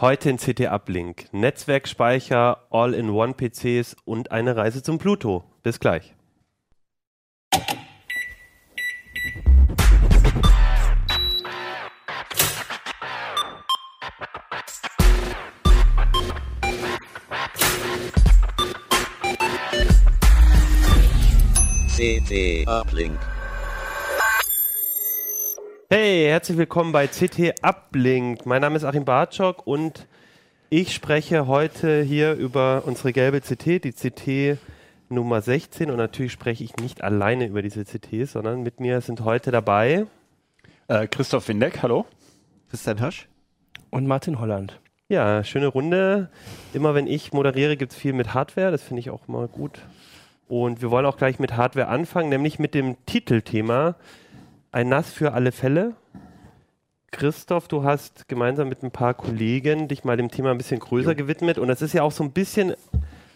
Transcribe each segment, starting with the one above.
Heute in CT Uplink. Netzwerkspeicher, All-in-One-PCs und eine Reise zum Pluto. Bis gleich. CT Uplink. Hey, herzlich willkommen bei CT Uplink. Mein Name ist Achim Bartschok und ich spreche heute hier über unsere gelbe CT, die CT Nummer 16. Und natürlich spreche ich nicht alleine über diese CT, sondern mit mir sind heute dabei äh, Christoph Windeck, hallo. Christian Hirsch. Und Martin Holland. Ja, schöne Runde. Immer wenn ich moderiere, gibt es viel mit Hardware. Das finde ich auch mal gut. Und wir wollen auch gleich mit Hardware anfangen, nämlich mit dem Titelthema Ein Nass für alle Fälle. Christoph, du hast gemeinsam mit ein paar Kollegen dich mal dem Thema ein bisschen größer jo. gewidmet. Und das ist ja auch so ein bisschen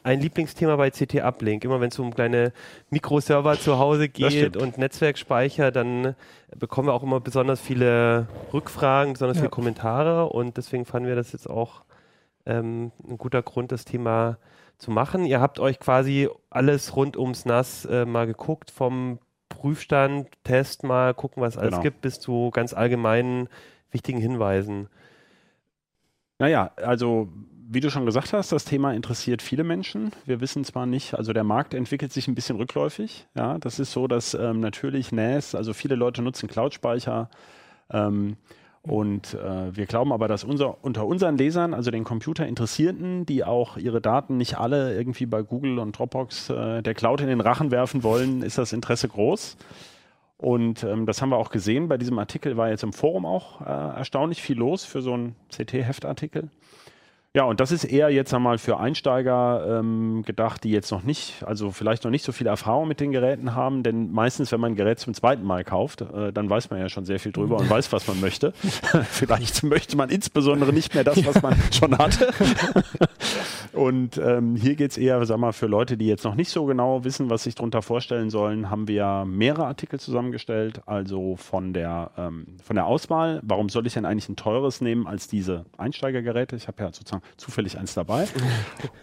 ein Lieblingsthema bei CT Uplink. Immer wenn es um kleine Mikroserver zu Hause geht und Netzwerkspeicher, dann bekommen wir auch immer besonders viele Rückfragen, besonders ja. viele Kommentare. Und deswegen fanden wir das jetzt auch ähm, ein guter Grund, das Thema zu machen. Ihr habt euch quasi alles rund ums NAS äh, mal geguckt, vom Prüfstand, Test mal gucken, was es alles genau. gibt, bis zu ganz allgemeinen wichtigen Hinweisen. Naja, also wie du schon gesagt hast, das Thema interessiert viele Menschen. Wir wissen zwar nicht, also der Markt entwickelt sich ein bisschen rückläufig. Ja, das ist so, dass ähm, natürlich NAS, also viele Leute nutzen Cloud-Speicher. Ähm, und äh, wir glauben aber, dass unser, unter unseren Lesern, also den Computerinteressierten, die auch ihre Daten nicht alle irgendwie bei Google und Dropbox äh, der Cloud in den Rachen werfen wollen, ist das Interesse groß. Und ähm, das haben wir auch gesehen. Bei diesem Artikel war jetzt im Forum auch äh, erstaunlich viel los für so einen CT-Heftartikel. Ja, und das ist eher jetzt einmal für Einsteiger ähm, gedacht, die jetzt noch nicht, also vielleicht noch nicht so viel Erfahrung mit den Geräten haben, denn meistens, wenn man ein Gerät zum zweiten Mal kauft, äh, dann weiß man ja schon sehr viel drüber und weiß, was man möchte. vielleicht möchte man insbesondere nicht mehr das, was man schon hatte. und ähm, hier geht's eher, sag mal, für Leute, die jetzt noch nicht so genau wissen, was sich darunter vorstellen sollen, haben wir mehrere Artikel zusammengestellt, also von der, ähm, von der Auswahl. Warum soll ich denn eigentlich ein teures nehmen als diese Einsteigergeräte? Ich habe ja sozusagen zufällig eins dabei.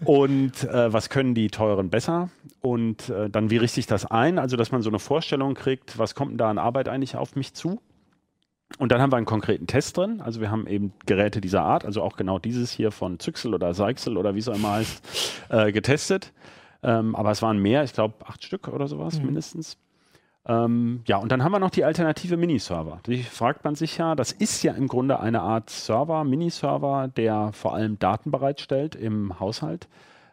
und äh, was können die teuren besser? Und äh, dann, wie richte ich das ein? Also, dass man so eine Vorstellung kriegt, was kommt denn da an Arbeit eigentlich auf mich zu? Und dann haben wir einen konkreten Test drin. Also wir haben eben Geräte dieser Art, also auch genau dieses hier von Zyxel oder Seixel oder wie es auch immer heißt, äh, getestet. Ähm, aber es waren mehr, ich glaube acht Stück oder sowas mhm. mindestens. Ähm, ja, und dann haben wir noch die alternative Miniserver. Die fragt man sich ja, das ist ja im Grunde eine Art Server, Miniserver, der vor allem Daten bereitstellt im Haushalt.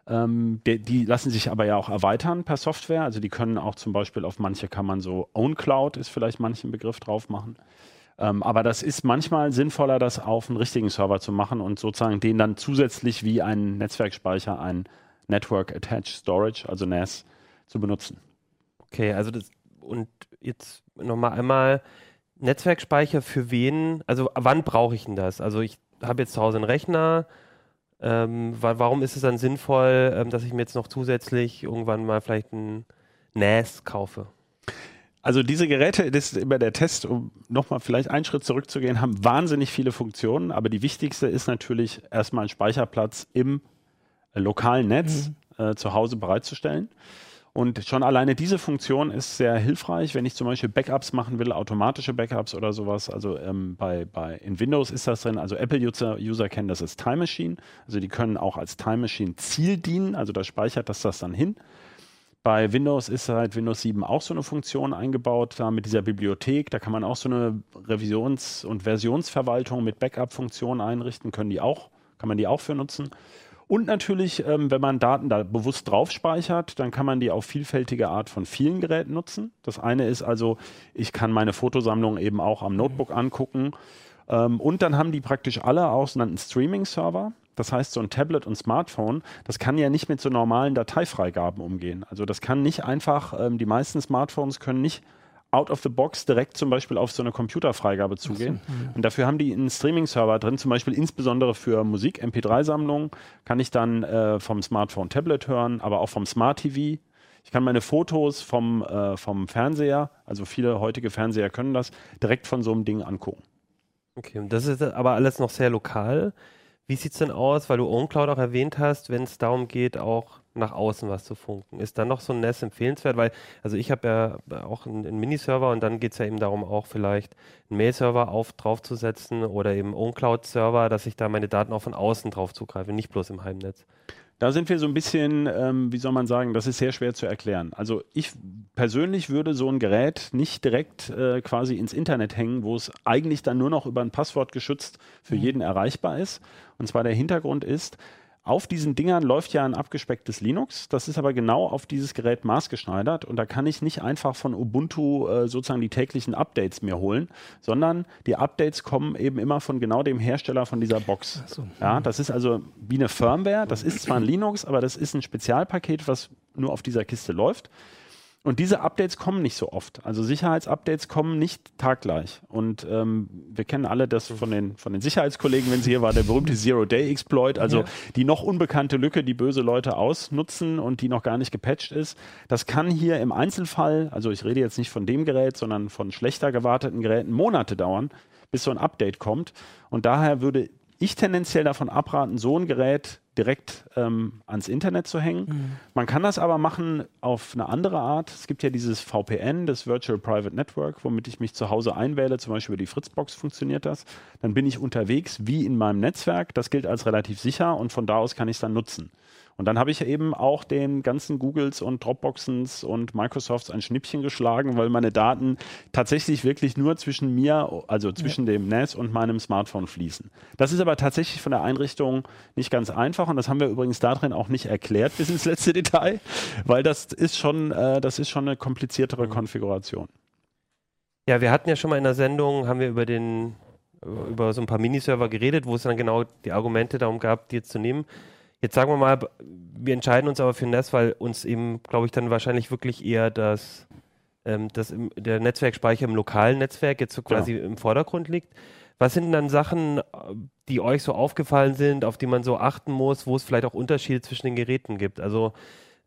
Ähm, die, die, lassen sich aber ja auch erweitern per Software. Also die können auch zum Beispiel auf manche kann man so OwnCloud ist vielleicht manchen Begriff drauf machen. Ähm, aber das ist manchmal sinnvoller, das auf einen richtigen Server zu machen und sozusagen den dann zusätzlich wie einen Netzwerkspeicher, ein Network Attached Storage, also NAS, zu benutzen. Okay, also das, und jetzt nochmal einmal Netzwerkspeicher für wen, also wann brauche ich denn das? Also ich habe jetzt zu Hause einen Rechner, ähm, warum ist es dann sinnvoll, ähm, dass ich mir jetzt noch zusätzlich irgendwann mal vielleicht ein NAS kaufe? Also diese Geräte, das ist immer der Test, um nochmal vielleicht einen Schritt zurückzugehen, haben wahnsinnig viele Funktionen, aber die wichtigste ist natürlich erstmal einen Speicherplatz im äh, lokalen Netz mhm. äh, zu Hause bereitzustellen. Und schon alleine diese Funktion ist sehr hilfreich, wenn ich zum Beispiel Backups machen will, automatische Backups oder sowas. Also ähm, bei, bei in Windows ist das drin. Also Apple-User User kennen das als Time Machine. Also die können auch als Time Machine Ziel dienen. Also da speichert das das dann hin. Bei Windows ist seit Windows 7 auch so eine Funktion eingebaut, da mit dieser Bibliothek. Da kann man auch so eine Revisions- und Versionsverwaltung mit Backup-Funktionen einrichten. Können die auch, kann man die auch für nutzen. Und natürlich, ähm, wenn man Daten da bewusst drauf speichert, dann kann man die auf vielfältige Art von vielen Geräten nutzen. Das eine ist also, ich kann meine Fotosammlung eben auch am Notebook angucken. Ähm, und dann haben die praktisch alle auch so einen Streaming-Server. Das heißt, so ein Tablet und Smartphone, das kann ja nicht mit so normalen Dateifreigaben umgehen. Also das kann nicht einfach, ähm, die meisten Smartphones können nicht out of the box direkt zum Beispiel auf so eine Computerfreigabe zugehen. So, ja. Und dafür haben die einen Streaming-Server drin, zum Beispiel insbesondere für Musik, MP3-Sammlungen, kann ich dann äh, vom Smartphone Tablet hören, aber auch vom Smart TV. Ich kann meine Fotos vom, äh, vom Fernseher, also viele heutige Fernseher können das, direkt von so einem Ding angucken. Okay, und das ist aber alles noch sehr lokal. Wie sieht es denn aus, weil du OwnCloud auch erwähnt hast, wenn es darum geht, auch nach außen was zu funken? Ist dann noch so ein NAS empfehlenswert? Weil, also ich habe ja auch einen, einen Miniserver und dann geht es ja eben darum, auch vielleicht einen Mail-Server auf, draufzusetzen oder eben OwnCloud-Server, dass ich da meine Daten auch von außen drauf zugreife, nicht bloß im Heimnetz. Da sind wir so ein bisschen, ähm, wie soll man sagen, das ist sehr schwer zu erklären. Also ich persönlich würde so ein Gerät nicht direkt äh, quasi ins Internet hängen, wo es eigentlich dann nur noch über ein Passwort geschützt für mhm. jeden erreichbar ist. Und zwar der Hintergrund ist, auf diesen Dingern läuft ja ein abgespecktes Linux. Das ist aber genau auf dieses Gerät maßgeschneidert und da kann ich nicht einfach von Ubuntu äh, sozusagen die täglichen Updates mir holen, sondern die Updates kommen eben immer von genau dem Hersteller von dieser Box. So. Ja, das ist also wie eine Firmware. Das ist zwar ein Linux, aber das ist ein Spezialpaket, was nur auf dieser Kiste läuft. Und diese Updates kommen nicht so oft. Also Sicherheitsupdates kommen nicht taggleich. Und ähm, wir kennen alle das von den, von den Sicherheitskollegen, wenn sie hier war, der berühmte Zero-Day-Exploit, also ja. die noch unbekannte Lücke, die böse Leute ausnutzen und die noch gar nicht gepatcht ist. Das kann hier im Einzelfall, also ich rede jetzt nicht von dem Gerät, sondern von schlechter gewarteten Geräten, Monate dauern, bis so ein Update kommt. Und daher würde ich tendenziell davon abraten, so ein Gerät direkt ähm, ans Internet zu hängen. Mhm. Man kann das aber machen auf eine andere Art. Es gibt ja dieses VPN, das Virtual Private Network, womit ich mich zu Hause einwähle, zum Beispiel über die Fritzbox funktioniert das. Dann bin ich unterwegs wie in meinem Netzwerk. Das gilt als relativ sicher und von da aus kann ich es dann nutzen. Und dann habe ich eben auch den ganzen Googles und Dropboxens und Microsofts ein Schnippchen geschlagen, weil meine Daten tatsächlich wirklich nur zwischen mir, also zwischen ja. dem NAS und meinem Smartphone fließen. Das ist aber tatsächlich von der Einrichtung nicht ganz einfach und das haben wir übrigens darin auch nicht erklärt bis ins letzte Detail, weil das ist schon, äh, das ist schon eine kompliziertere mhm. Konfiguration. Ja, wir hatten ja schon mal in der Sendung, haben wir über den über so ein paar Miniserver geredet, wo es dann genau die Argumente darum gab, die jetzt zu nehmen. Jetzt sagen wir mal, wir entscheiden uns aber für NES, weil uns eben, glaube ich, dann wahrscheinlich wirklich eher das, ähm, das im, der Netzwerkspeicher im lokalen Netzwerk jetzt so quasi genau. im Vordergrund liegt. Was sind dann Sachen, die euch so aufgefallen sind, auf die man so achten muss, wo es vielleicht auch Unterschiede zwischen den Geräten gibt? Also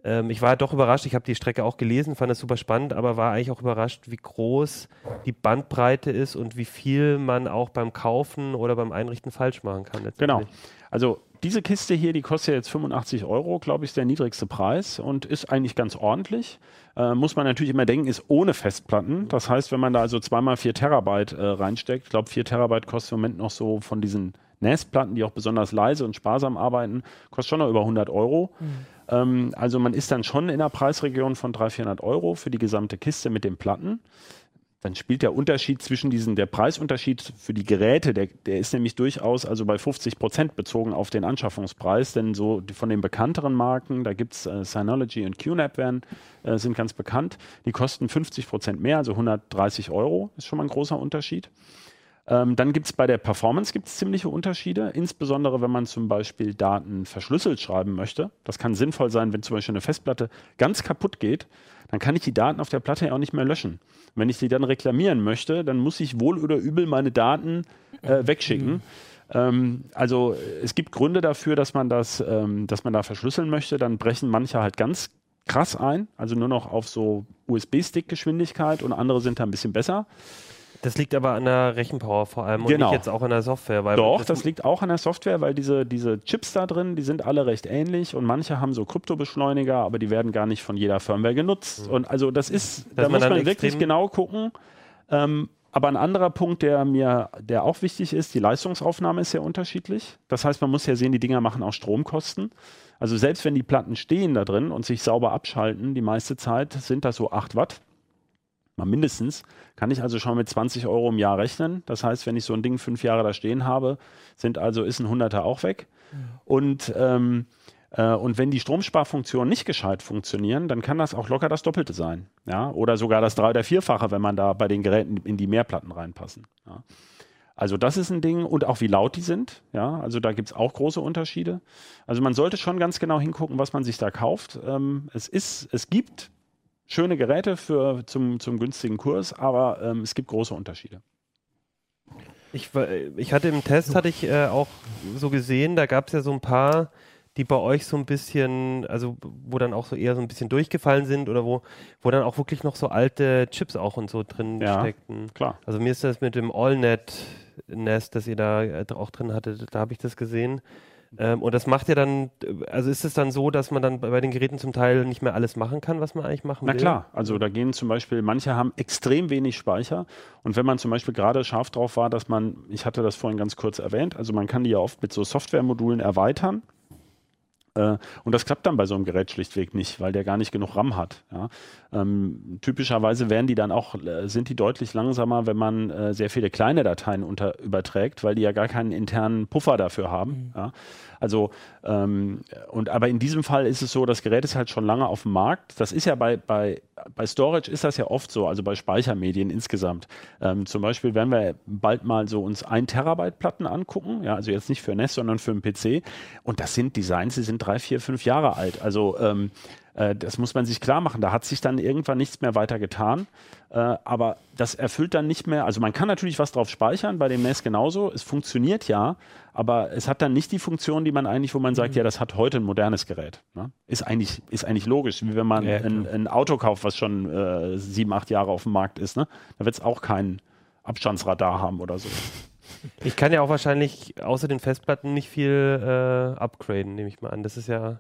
ähm, ich war doch überrascht, ich habe die Strecke auch gelesen, fand das super spannend, aber war eigentlich auch überrascht, wie groß die Bandbreite ist und wie viel man auch beim Kaufen oder beim Einrichten falsch machen kann. Genau. Also diese Kiste hier, die kostet jetzt 85 Euro, glaube ich, ist der niedrigste Preis und ist eigentlich ganz ordentlich. Äh, muss man natürlich immer denken, ist ohne Festplatten. Das heißt, wenn man da also zweimal 4 Terabyte äh, reinsteckt, ich glaube 4 Terabyte kostet im Moment noch so von diesen NAS-Platten, die auch besonders leise und sparsam arbeiten, kostet schon noch über 100 Euro. Mhm. Ähm, also man ist dann schon in einer Preisregion von 300, 400 Euro für die gesamte Kiste mit den Platten dann spielt der Unterschied zwischen diesen, der Preisunterschied für die Geräte, der, der ist nämlich durchaus also bei 50 Prozent bezogen auf den Anschaffungspreis, denn so von den bekannteren Marken, da gibt es äh, Synology und QNAP werden, äh, sind ganz bekannt, die kosten 50 Prozent mehr, also 130 Euro, ist schon mal ein großer Unterschied. Ähm, dann gibt es bei der Performance gibt's ziemliche Unterschiede, insbesondere wenn man zum Beispiel Daten verschlüsselt schreiben möchte. Das kann sinnvoll sein, wenn zum Beispiel eine Festplatte ganz kaputt geht, dann kann ich die Daten auf der Platte ja auch nicht mehr löschen. Wenn ich sie dann reklamieren möchte, dann muss ich wohl oder übel meine Daten äh, wegschicken. Mhm. Ähm, also es gibt Gründe dafür, dass man das, ähm, dass man da verschlüsseln möchte. Dann brechen manche halt ganz krass ein, also nur noch auf so USB-Stick-Geschwindigkeit und andere sind da ein bisschen besser. Das liegt aber an der Rechenpower vor allem genau. und nicht jetzt auch an der Software. Doch, das, das, liegt auch an der Software, weil diese, diese Chips da drin, die sind alle recht ähnlich und manche haben so Kryptobeschleuniger, aber die werden gar nicht von jeder Firmware genutzt. Mhm. Und also das ist, Dass da muss man wirklich genau gucken. Ähm, aber ein anderer Punkt, der mir, der auch wichtig ist, die Leistungsaufnahme ist sehr unterschiedlich. Das heißt, man muss ja sehen, die Dinger machen auch Stromkosten. Also selbst wenn die Platten stehen da drin und sich sauber abschalten, die meiste Zeit sind das so 8 Watt mal mindestens, kann ich also schon mit 20 Euro im Jahr rechnen. Das heißt, wenn ich so ein Ding fünf Jahre da stehen habe, sind also ist ein Hunderter auch weg. Mhm. Und ähm, äh, und wenn die Stromsparfunktionen nicht gescheit funktionieren, dann kann das auch locker das Doppelte sein. Ja? Oder sogar das Drei- oder Vierfache, wenn man da bei den Geräten in die Mehrplatten reinpassen. Ja? Also das ist ein Ding und auch wie laut die sind. Ja, also da gibt es auch große Unterschiede. Also man sollte schon ganz genau hingucken, was man sich da kauft. Ähm, es ist, es gibt schöne Geräte für, zum, zum günstigen Kurs, aber ähm, es gibt große Unterschiede. Ich, ich hatte im Test hatte ich äh, auch so gesehen, da gab es ja so ein paar, die bei euch so ein bisschen, also wo dann auch so eher so ein bisschen durchgefallen sind oder wo, wo dann auch wirklich noch so alte Chips auch und so drin Ja, steckten? Klar. Also mir ist das mit dem AllNet Nest, das ihr da äh, auch drin hattet, da habe ich das gesehen. Ähm, und das macht ja dann, also ist es dann so, dass man dann bei den Geräten zum Teil nicht mehr alles machen kann, was man eigentlich machen Na will? klar, also da gehen zum Beispiel, manche haben extrem wenig Speicher und wenn man zum Beispiel gerade scharf drauf war, dass man, ich hatte das vorhin ganz kurz erwähnt, also man kann die ja oft mit so Softwaremodulen erweitern. Äh, Und das klappt dann bei so einem Gerät schlichtweg nicht, weil der gar nicht genug RAM hat. Ja. Ähm, typischerweise werden die dann auch, äh, sind die deutlich langsamer, wenn man äh, sehr viele kleine Dateien unter, überträgt, weil die ja gar keinen internen Puffer dafür haben. Ja. Also, ähm, und aber in diesem Fall ist es so, das Gerät ist halt schon lange auf dem Markt. Das ist ja bei, bei, bei Storage ist das ja oft so, also bei Speichermedien insgesamt. Ähm, zum Beispiel werden wir bald mal so uns ein Terabyte Platten angucken, ja, also jetzt nicht für NES, sondern für einen PC. Und das sind Designs, die sind drei, vier, fünf Jahre alt. Also ähm, äh, das muss man sich klar machen. Da hat sich dann irgendwann nichts mehr weiter getan. Äh, aber das erfüllt dann nicht mehr. Also man kann natürlich was drauf speichern, bei dem NES genauso. Es funktioniert ja, aber es hat dann nicht die Funktion, die man eigentlich, wo man sagt, ja, das hat heute ein modernes Gerät. Ne? Ist, eigentlich, ist eigentlich logisch, wie wenn man Ja, ein, ein Auto kauft, was schon äh, sieben, acht Jahre auf dem Markt ist. Ne? Da wird es auch kein Abstandsradar haben oder so. Ich kann ja auch wahrscheinlich außer den Festplatten nicht viel äh, upgraden, nehme ich mal an. Das ist ja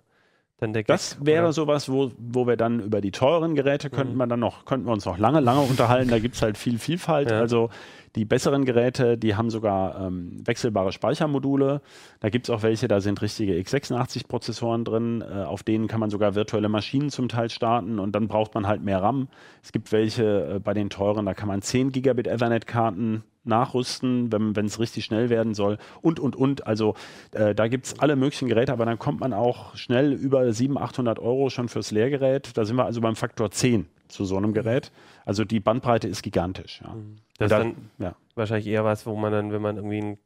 dann der Das Gag, wäre oder? sowas, wo, wo wir dann über die teuren Geräte könnten wir dann noch, könnten wir uns noch lange, lange unterhalten. Da gibt es halt viel Vielfalt. Ja. Also die besseren Geräte, die haben sogar ähm, wechselbare Speichermodule. Da gibt es auch welche, da sind richtige x86-Prozessoren drin. Äh, auf denen kann man sogar virtuelle Maschinen zum Teil starten und dann braucht man halt mehr RAM. Es gibt welche äh, bei den teuren, da kann man 10 Gigabit Ethernet-Karten nachrüsten, wenn es richtig schnell werden soll und, und, und. Also äh, da gibt es alle möglichen Geräte, aber dann kommt man auch schnell über 700, 800 Euro schon fürs Leergerät. Da sind wir also beim Faktor 10 zu so einem Gerät. Also die Bandbreite ist gigantisch. Ja. Das ist Da- dann ja. wahrscheinlich eher was, wo man dann, wenn man irgendwie ein,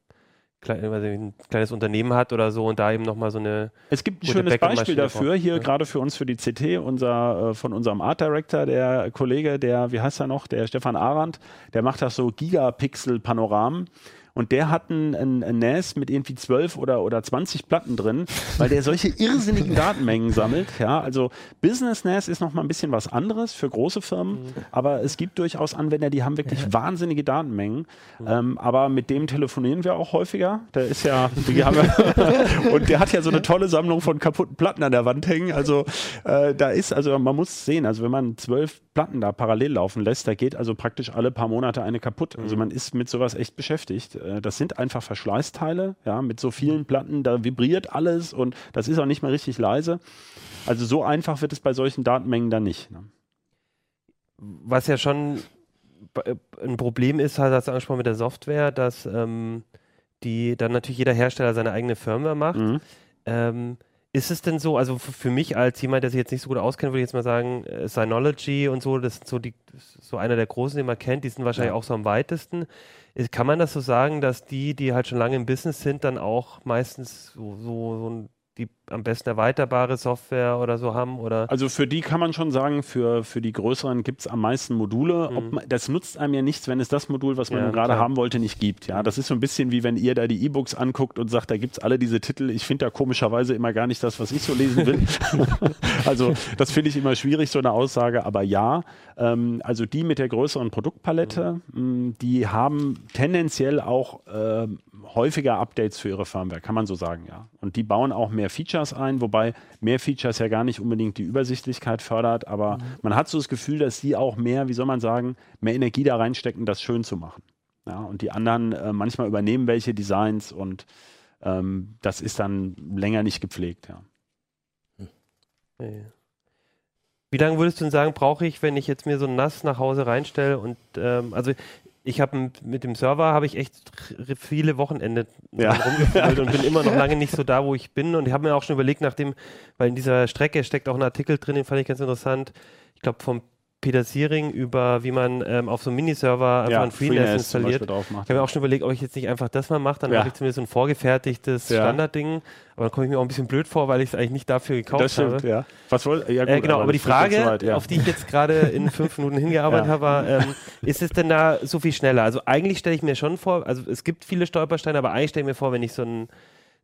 ein kleines Unternehmen hat oder so und da eben nochmal so eine Es gibt ein schönes Beispiel dafür, hier Ja. gerade für uns, für die CT, unser, äh, von unserem Art Director, der Kollege, der, wie heißt er noch, der Stefan Arendt, der macht das so Gigapixel-Panoramen. Und der hat ein, ein, ein NAS mit irgendwie 12 oder, oder 20 Platten drin, weil der solche irrsinnigen Datenmengen sammelt. Ja, also Business NAS ist noch mal ein bisschen was anderes für große Firmen, aber es gibt durchaus Anwender, die haben wirklich wahnsinnige Datenmengen. Ähm, aber mit dem telefonieren wir auch häufiger. Der ist ja, und der hat ja so eine tolle Sammlung von kaputten Platten an der Wand hängen. Also äh, da ist, also man muss sehen, also wenn man zwölf Platten da parallel laufen lässt, da geht also praktisch alle paar Monate eine kaputt. Also man ist mit sowas echt beschäftigt. Äh, Das sind einfach Verschleißteile, ja, mit so vielen Platten, da vibriert alles und das ist auch nicht mehr richtig leise. Also so einfach wird es bei solchen Datenmengen dann nicht. Ne? was ja schon b- ein Problem ist, hast du angesprochen mit der Software, dass ähm, die dann natürlich jeder Hersteller seine eigene Firmware macht. Mhm. Ähm, ist es denn so, also für mich als jemand, der sich jetzt nicht so gut auskennt, würde ich jetzt mal sagen, äh, Synology und so, das sind so die, ist so einer der großen, den man kennt, die sind wahrscheinlich Ja. auch so am weitesten. Ist, kann man das so sagen, dass die, die halt schon lange im Business sind, dann auch meistens so, so, so ein, die am besten erweiterbare Software oder so haben? Oder Also für die kann man schon sagen, für, für die größeren gibt es am meisten Module. Ob man, das nutzt einem ja nichts, wenn es das Modul, was man Ja, gerade haben wollte, nicht gibt. Ja, das ist so ein bisschen wie wenn ihr da die E-Books anguckt und sagt, da gibt es alle diese Titel. Ich finde da komischerweise immer gar nicht das, was ich so lesen will. also das finde ich immer schwierig, so eine Aussage. Aber ja, ähm, also die mit der größeren Produktpalette, mh, die haben tendenziell auch ähm, häufiger Updates für ihre Firmware, kann man so sagen, ja. Und die bauen auch mehr Features ein, wobei mehr Features ja gar nicht unbedingt die Übersichtlichkeit fördert, aber man hat so das Gefühl, dass die auch mehr, wie soll man sagen, mehr Energie da reinstecken, das schön zu machen. Ja, und die anderen äh, manchmal übernehmen welche Designs und ähm, das ist dann länger nicht gepflegt, ja. Ja. Wie lange würdest du denn sagen, brauche ich, wenn ich jetzt mir so ein NAS nach Hause reinstelle und ähm, also ich habe mit dem Server habe ich echt viele Wochenende Ja. rumgefühlt und bin immer noch lange nicht so da, wo ich bin und ich habe mir auch schon überlegt, nachdem, weil in dieser Strecke steckt auch ein Artikel drin, den fand ich ganz interessant. Ich glaube vom Peter Siering über, wie man ähm, auf so einem Miniserver einfach ein FreeNAS zum installiert. Beispiel drauf macht. Ich habe mir auch schon überlegt, ob ich jetzt nicht einfach das mal mache, dann Ja. habe ich zumindest so ein vorgefertigtes Ja. Standardding. Aber dann komme ich mir auch ein bisschen blöd vor, weil ich es eigentlich nicht dafür gekauft das stimmt, habe. ja. Was wohl, ja, Äh, genau, aber, die das wird jetzt Frage, soweit, ja. auf die ich jetzt gerade in fünf Minuten hingearbeitet Ja. habe, war, ähm, ist es denn da so viel schneller? Also eigentlich stelle ich mir schon vor, also es gibt viele Stolpersteine, aber eigentlich stelle ich mir vor, wenn ich so ein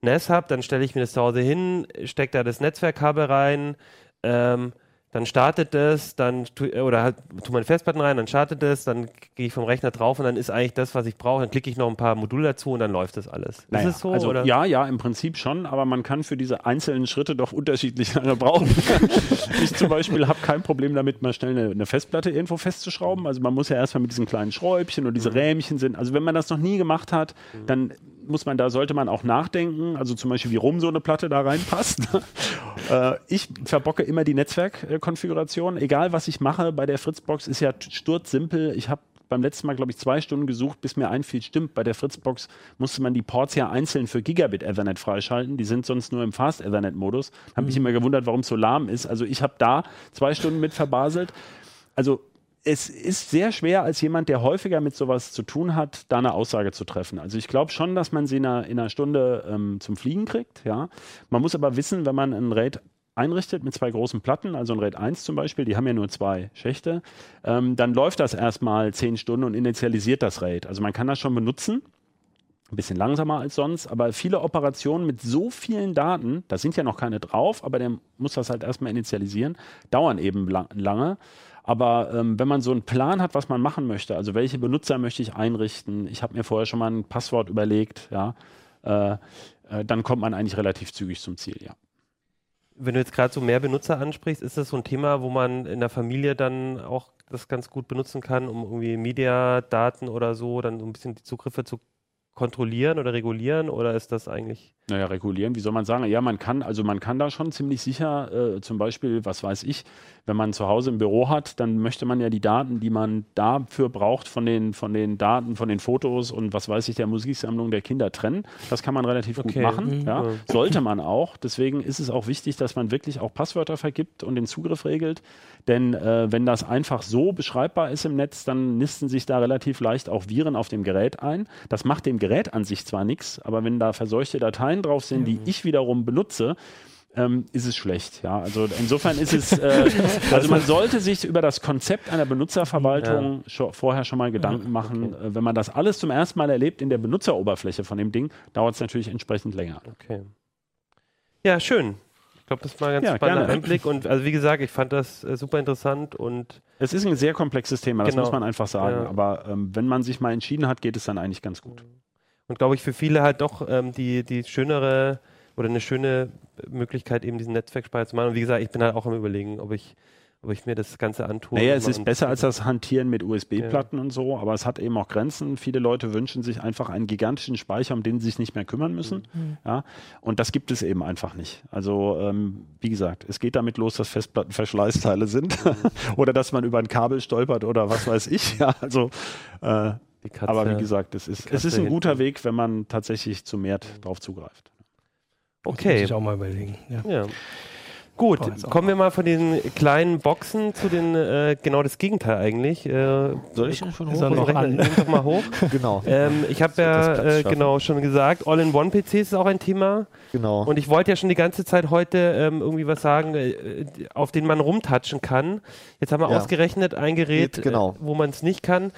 NAS habe, dann stelle ich mir das zu Hause hin, stecke da das Netzwerkkabel rein, ähm, dann startet es, dann tu, oder halt, tu meine Festplatten rein, dann startet es, dann gehe ich vom Rechner drauf und dann ist eigentlich das, was ich brauche. Dann klicke ich noch ein paar Module dazu und dann läuft das alles. Naja, ist es so? also, oder? Ja, ja, im Prinzip schon, aber man kann für diese einzelnen Schritte doch unterschiedlich lange brauchen. ich zum Beispiel habe kein Problem damit, mal schnell eine, eine, Festplatte irgendwo festzuschrauben. Also man muss ja erstmal mit diesen kleinen Schräubchen und diese mhm. Rähmchen sind. Also wenn man das noch nie gemacht hat, mhm. dann muss man da, sollte man auch nachdenken, also zum Beispiel, wie rum so eine Platte da reinpasst. äh, ich verbocke immer die Netzwerkkonfiguration. Egal, was ich mache bei der Fritzbox, ist ja sturzsimpel. Ich habe beim letzten Mal, glaube ich, zwei Stunden gesucht, bis mir einfiel, stimmt, bei der Fritzbox musste man die Ports ja einzeln für Gigabit Ethernet freischalten. Die sind sonst nur im Fast Ethernet-Modus. Habe mich mhm. immer gewundert, warum es so lahm ist. Also ich habe da zwei Stunden mit verbaselt. Also es ist sehr schwer, als jemand, der häufiger mit sowas zu tun hat, da eine Aussage zu treffen. Also ich glaube schon, dass man sie in einer, in einer Stunde ähm, zum Fliegen kriegt. Ja. Man muss aber wissen, wenn man ein RAID einrichtet mit zwei großen Platten, also ein RAID 1 zum Beispiel, die haben ja nur zwei Schächte, ähm, dann läuft das erstmal zehn Stunden und initialisiert das RAID. Also man kann das schon benutzen. Ein bisschen langsamer als sonst, aber viele Operationen mit so vielen Daten, da sind ja noch keine drauf, aber der muss das halt erstmal initialisieren, dauern eben lang, lange. Aber ähm, wenn man so einen Plan hat, was man machen möchte, also welche Benutzer möchte ich einrichten, ich habe mir vorher schon mal ein Passwort überlegt, ja, äh, äh, dann kommt man eigentlich relativ zügig zum Ziel, ja. Wenn du jetzt gerade so mehr Benutzer ansprichst, ist das so ein Thema, wo man in der Familie dann auch das ganz gut benutzen kann, um irgendwie Media-Daten oder so dann so ein bisschen die Zugriffe zu kontrollieren oder regulieren oder ist das eigentlich? Naja, regulieren, wie soll man sagen? Ja, man kann, also man kann da schon ziemlich sicher, äh, zum Beispiel, was weiß ich, wenn man zu Hause ein Büro hat, dann möchte man ja die Daten, die man dafür braucht, von den, von den Daten, von den Fotos und was weiß ich, der Musiksammlung der Kinder trennen. Das kann man relativ okay. gut machen. Mhm. Ja. Sollte man auch. Deswegen ist es auch wichtig, dass man wirklich auch Passwörter vergibt und den Zugriff regelt. Denn äh, wenn das einfach so beschreibbar ist im Netz, dann nisten sich da relativ leicht auch Viren auf dem Gerät ein. Das macht dem Gerät an sich zwar nichts, aber wenn da verseuchte Dateien drauf sind, die ich wiederum benutze, ähm, ist es schlecht. Ja, also insofern ist es, äh, also man sollte sich über das Konzept einer Benutzerverwaltung ja. schon, vorher schon mal Gedanken machen. Okay. Äh, wenn man das alles zum ersten Mal erlebt in der Benutzeroberfläche von dem Ding, dauert es natürlich entsprechend länger. Okay. Ja, schön glaube, das war ein ganz ja, spannender gerne. Einblick. Und also wie gesagt, ich fand das äh, super interessant und es ist ein sehr komplexes Thema, das genau. muss man einfach sagen. Ja. Aber ähm, wenn man sich mal entschieden hat, geht es dann eigentlich ganz gut. Und glaube ich, für viele halt doch ähm, die, die schönere oder eine schöne Möglichkeit, eben diesen Netzwerkspeicher zu machen. Und wie gesagt, ich bin halt auch am überlegen, ob ich ob ich mir das Ganze antue. Naja, es ist besser als das Hantieren mit USB-Platten ja. und so, aber es hat eben auch Grenzen. Viele Leute wünschen sich einfach einen gigantischen Speicher, um den sie sich nicht mehr kümmern müssen. Mhm. Ja, und das gibt es eben einfach nicht. Also, ähm, wie gesagt, es geht damit los, dass Festplatten Verschleißteile sind mhm. oder dass man über ein Kabel stolpert oder was weiß ich. Ja, also, äh, aber wie gesagt, es ist, es ist ein guter Weg, wenn man tatsächlich zu mehr drauf zugreift. Okay. Das muss ich auch mal überlegen. ja. ja. Gut, kommen wir mal von diesen kleinen Boxen zu den, äh, genau das Gegenteil eigentlich. Äh, Soll ich schon hoch? Noch an? doch mal hoch. genau. Ähm, ich habe ja äh, genau schon gesagt, All-in-One-PCs ist auch ein Thema. Genau. Und ich wollte ja schon die ganze Zeit heute ähm, irgendwie was sagen, äh, auf den man rumtatschen kann. Jetzt haben wir ja. ausgerechnet ein Gerät, Geht, genau. Äh, wo man es nicht kann.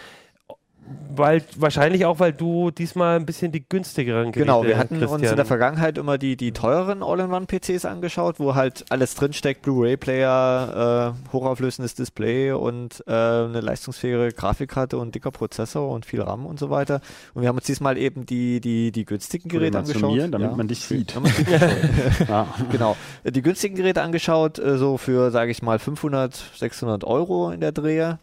Weil, wahrscheinlich auch, weil du diesmal ein bisschen die günstigeren Geräte Genau, wir hatten Christian. uns in der Vergangenheit immer die, die teureren All-in-One-PCs angeschaut, wo halt alles drinsteckt, Blu-ray-Player, äh, hochauflösendes Display und äh, eine leistungsfähige Grafikkarte und dicker Prozessor und viel RAM und so weiter. Und wir haben uns diesmal eben die, die, die günstigen Geräte angeschaut. Mir, damit ja. man dich sieht. ja. Genau. Die günstigen Geräte angeschaut, äh, so für, sage ich mal, 500, 600 Euro in der Drehe.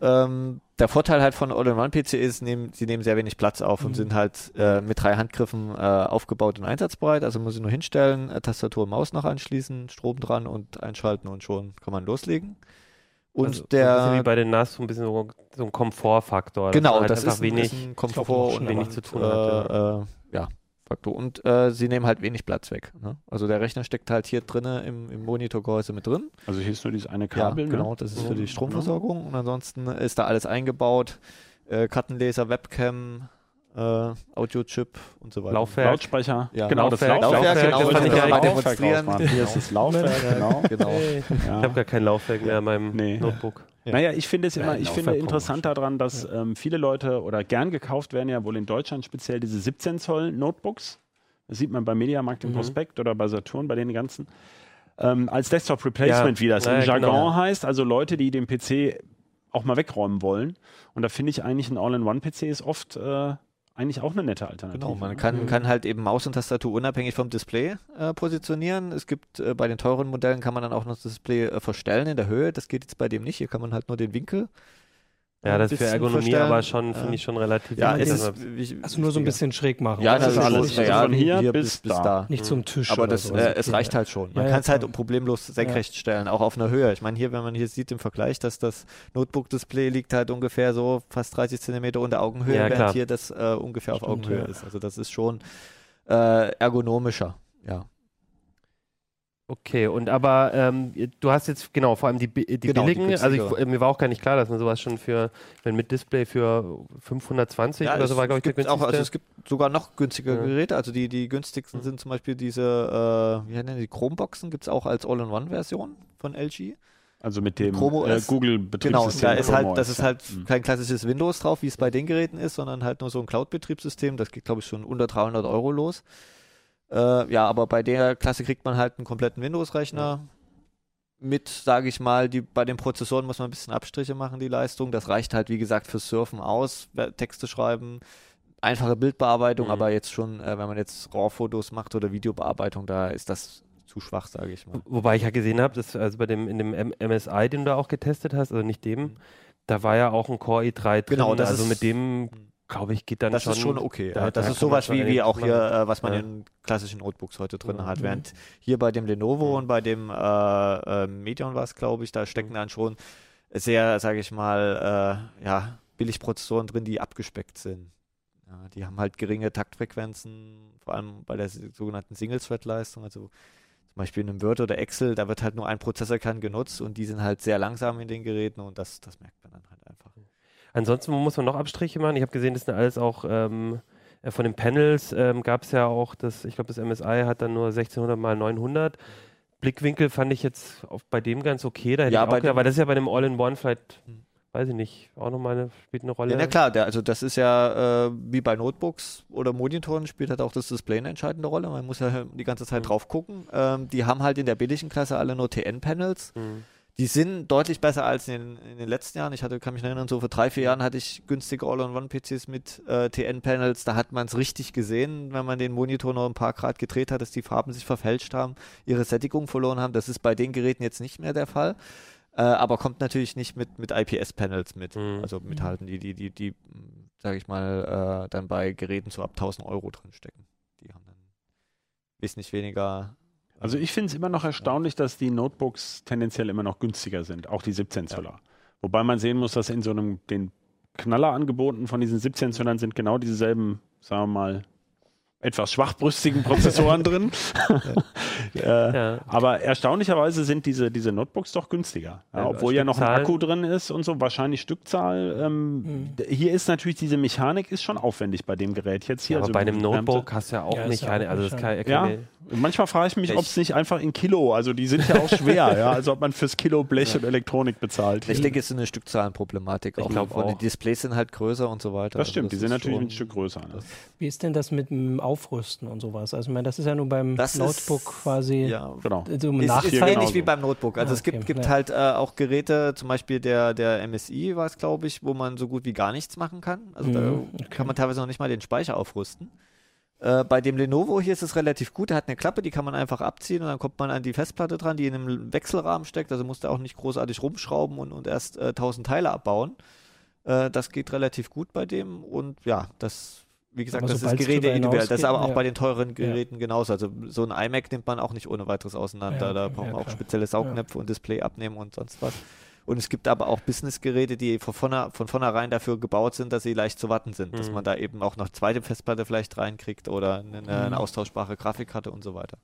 Ähm, der Vorteil halt von All-in-One-PC ist, nehmen, sie nehmen sehr wenig Platz auf mhm. und sind halt äh, mit drei Handgriffen äh, aufgebaut und einsatzbereit. Also muss ich nur hinstellen, äh, Tastatur und Maus noch anschließen, Strom dran und einschalten und schon kann man loslegen. Und also, der. So wie bei den NAS so ein bisschen so, so ein Komfortfaktor. Genau, halt das ist, wenig, ist ein Komfort und wenig zu tun hat. Äh, ja, Faktor. Und äh, sie nehmen halt wenig Platz weg. Ne? Also der Rechner steckt halt hier drinnen im, im Monitorgehäuse mit drin. Also hier ist nur dieses eine Kabel. Ja, genau, ne? das ist für die Stromversorgung. Und ansonsten ist da alles eingebaut. Äh, Kartenleser, Webcam, äh, Audiochip und so weiter. Laufwerk. Lautsprecher. Ja, genau, Laufwerk, das Laufwerk. Laufwerk, genau, das kann ich ja demonstrieren. Hier ist das Laufwerk, genau. genau. Ich habe gar kein Laufwerk mehr in meinem nee. Notebook. Ja. Naja, ich finde es immer, ich finde interessant daran, dass ähm, viele Leute oder gern gekauft werden ja wohl in Deutschland speziell diese 17 Zoll Notebooks Das sieht man bei Mediamarkt im Mhm. Prospekt oder bei Saturn, bei den ganzen. Ähm, als Desktop Replacement, Ja, wie das ja, im Jargon genau. heißt, also Leute, die den PC auch mal wegräumen wollen. Und da finde ich eigentlich ein All-in-One-PC ist oft äh, eigentlich auch eine nette Alternative. Genau, man ne? kann, Mhm. kann halt eben Maus und Tastatur unabhängig vom Display äh, positionieren. Es gibt äh, bei den teuren Modellen kann man dann auch noch das Display äh, verstellen in der Höhe. Das geht jetzt bei dem nicht. Hier kann man halt nur den Winkel. Ja, das ist für Ergonomie verstellen. aber schon, finde ich schon relativ Ja, wichtig, es dass ist Also nur so ein bisschen schräg machen. Ja, oder? das ist alles. Also Ja, von hier bis, bis da. Nicht zum Tisch. Aber oder das, so. äh, es reicht halt schon. Man Ja, ja, kann es halt klar. problemlos senkrecht stellen, auch auf einer Höhe. Ich meine, hier, wenn man hier sieht im Vergleich, dass das Notebook-Display liegt halt ungefähr so fast 30 Zentimeter unter Augenhöhe, Ja, während klar. hier das äh, ungefähr auf Augenhöhe ja. ist. Also das ist schon äh, ergonomischer. Ja. Okay, und aber ähm, du hast jetzt, genau, vor allem die, die Genau, die billigen, also ich, äh, mir war auch gar nicht klar, dass man sowas schon für, wenn mit Display für 520 oder so war, glaube ich, der gibt auch, günstigste. also es gibt sogar noch günstigere Ja. Geräte. Also die, die günstigsten Mhm. sind zum Beispiel diese, äh, wie nennen die Chromeboxen, gibt es auch als All-in-One-Version von LG. Also mit dem Chrome äh. Google Genau, Betriebssystem. da ist halt, das ist ja. halt Mhm. kein klassisches Windows drauf, wie es bei den Geräten ist, sondern halt nur so ein Cloud-Betriebssystem. Das geht, glaube ich, schon unter 300 Euro los. Äh, ja, aber bei der Klasse kriegt man halt einen kompletten Windows-Rechner. Mit, sage ich mal, die, bei den Prozessoren muss man ein bisschen Abstriche machen, die Leistung. Das reicht halt, wie gesagt, fürs Surfen aus, Texte schreiben, einfache Bildbearbeitung, Mhm. aber jetzt schon, äh, wenn man jetzt RAW-Fotos macht oder Videobearbeitung, da ist das zu schwach, sage ich mal. Wobei ich ja gesehen habe, dass also bei dem in dem M MSI, den du da auch getestet hast, also nicht dem, Mhm. da war ja auch ein Core i3 drin. Genau, das also mit dem, glaube ich, geht dann Das schon. ist schon okay. da- das da ist sowas wie, wie auch hier, äh, was man Ja. in klassischen Notebooks heute drin Mhm. hat. Während hier bei dem Lenovo und bei dem äh, äh, Medion war es, glaube ich, da stecken dann schon sehr, sage ich mal, äh, ja, Billigprozessoren drin, die abgespeckt sind. Ja, die haben halt geringe Taktfrequenzen, vor allem bei der sogenannten Single-Thread-Leistung, also zum Beispiel in einem Word oder Excel, da wird halt nur ein Prozessorkern genutzt und die sind halt sehr langsam in den Geräten und das, das merkt man dann halt einfach. Ansonsten muss man noch Abstriche machen. Ich habe gesehen, das sind alles auch ähm, äh, von den Panels ähm, gab es ja auch das, ich glaube, das MSI hat dann nur 1600 mal 900. Blickwinkel fand ich jetzt auf, bei dem ganz okay. Da hätte Ja, ich auch gedacht, weil das ist ja bei dem All-in-One vielleicht, weiß ich nicht, auch nochmal eine, spielt eine Rolle. Ja, na klar, der, also das ist ja äh, wie bei Notebooks oder Monitoren spielt halt auch das Display eine entscheidende Rolle. Man muss ja die ganze Zeit Mhm. drauf gucken. Ähm, die haben halt in der billigen Klasse alle nur TN-Panels. Hm. Die sind deutlich besser als in, in den letzten Jahren. Ich hatte, kann mich erinnern, so vor drei, vier Jahren hatte ich günstige All-in-One-PCs mit äh, TN-Panels. Da hat man es richtig gesehen, wenn man den Monitor noch ein paar Grad gedreht hat, dass die Farben sich verfälscht haben, ihre Sättigung verloren haben. Das ist bei den Geräten jetzt nicht mehr der Fall. Äh, aber kommt natürlich nicht mit, mit IPS-Panels mit. Mhm. Also mithalten, die, die, die, die, sage ich mal, äh, dann bei Geräten so ab 1000 Euro drin stecken. Die haben dann wesentlich weniger. Also ich finde es immer noch erstaunlich, dass die Notebooks tendenziell immer noch günstiger sind, auch die 17 Zöller. Wobei man sehen muss, dass in so einem, den Knallerangeboten von diesen 17 Zöllern sind genau dieselben, sagen wir mal, etwas schwachbrüstigen Prozessoren drin. äh, Ja. aber erstaunlicherweise sind diese, diese Notebooks doch günstiger. Ja, Ja, obwohl ja noch ein. Akku drin ist und so, wahrscheinlich Stückzahl. Ähm, Mhm. Hier ist natürlich diese Mechanik ist schon aufwendig bei dem Gerät jetzt hier. aber also bei einem Notebook hast du ja auch Ja, ist nicht ja auch also das kann. Ja, keine, manchmal frage ich mich, Ich- ob es nicht einfach in Kilo, also die sind ja auch schwer, ja, also ob man fürs Kilo Blech und Elektronik bezahlt. Ich denke, es ist eine Stückzahlenproblematik. Ich auch glaub von den auch. Displays sind halt größer und so weiter. das stimmt, die ist sind natürlich schon- ein Stück größer. Ne? Wie ist denn das mit dem Aufrüsten und sowas? Also, ich meine, das ist ja nur beim Das Notebook ist, quasi Ja, Genau. so ein ist, ist Nachteil. genauso. ähnlich wie beim Notebook. Also Ah, es gibt, okay. gibt halt äh, auch Geräte, zum Beispiel der, der MSI war es, glaube ich, wo man so gut wie gar nichts machen kann. Also Mhm, da okay. kann man teilweise noch nicht mal den Speicher aufrüsten. Äh, bei dem Lenovo hier ist es relativ gut. Der hat eine Klappe, die kann man einfach abziehen und dann kommt man an die Festplatte dran, die in einem Wechselrahmen steckt. Also muss da auch nicht großartig rumschrauben und, und erst äh, 1000 Teile abbauen. Äh, das geht relativ gut bei dem und ja, das, wie gesagt, Aber das ist Geräte individuell. Das ist aber auch hinausgeht, bei ja. den teuren Geräten genauso. Also so ein iMac nimmt man auch nicht ohne weiteres auseinander. Ja, da braucht ja, man auch klar. spezielle Saugnäpfe und Display abnehmen und sonst was. Und es gibt aber auch Businessgeräte, die von, vorne, von vornherein dafür gebaut sind, dass sie leicht zu warten sind. Dass Mhm. man da eben auch noch zweite Festplatte vielleicht reinkriegt oder eine, eine Mhm. austauschbare Grafikkarte und so weiter.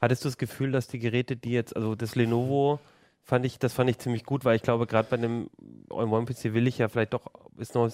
Hattest du das Gefühl, dass die Geräte, die jetzt, also das Lenovo, fand ich, das fand ich ziemlich gut, weil ich glaube, gerade bei einem All-in-One-PC will ich ja vielleicht doch, ist noch,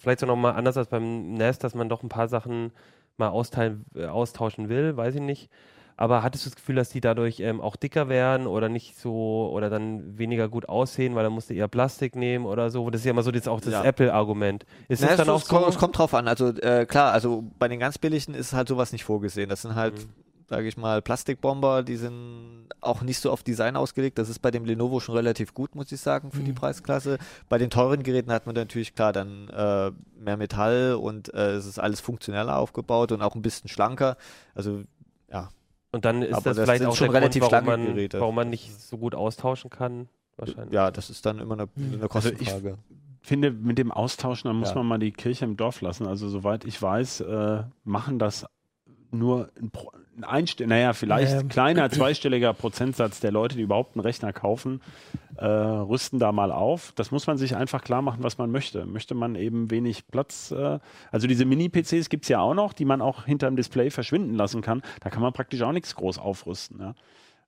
vielleicht auch noch mal anders als beim NAS, dass man doch ein paar Sachen mal austeilen, äh, austauschen will, weiß ich nicht. aber hattest du das Gefühl, dass die dadurch ähm, auch dicker werden oder nicht so oder dann weniger gut aussehen, weil dann musst du eher Plastik nehmen oder so? Das ist ja immer so das, auch das Ja. Apple-Argument. Ist Na, es es, dann auch so? es kommt drauf an. Also äh, klar, also bei den ganz billigen ist halt sowas nicht vorgesehen. Das sind halt, Mhm. Sage ich mal, Plastikbomber, die sind auch nicht so auf Design ausgelegt. Das ist bei dem Lenovo schon relativ gut, muss ich sagen, für die Mhm. Preisklasse. Bei den teuren Geräten hat man natürlich klar dann äh, mehr Metall und äh, es ist alles funktioneller aufgebaut und auch ein bisschen schlanker. Also ja, Und dann ist Aber das, das vielleicht auch schon der relativ Grund, warum lange man, Geräte. warum man nicht so gut austauschen kann. Wahrscheinlich. ja, das ist dann immer eine, Mhm. eine Also ich- Kostenfrage. finde, mit dem Austauschen, da muss Ja. man mal die Kirche im Dorf lassen. Also soweit ich weiß, äh, machen das nur ein, Pro- ein Einste naja, vielleicht Ähm. kleiner zweistelliger Prozentsatz der Leute, die überhaupt einen Rechner kaufen, äh, rüsten da mal auf. Das muss man sich einfach klar machen, was man möchte. Möchte man eben wenig Platz, äh, also diese Mini-PCs gibt es ja auch noch, die man auch hinterm Display verschwinden lassen kann. Da kann man praktisch auch nichts groß aufrüsten. Ja.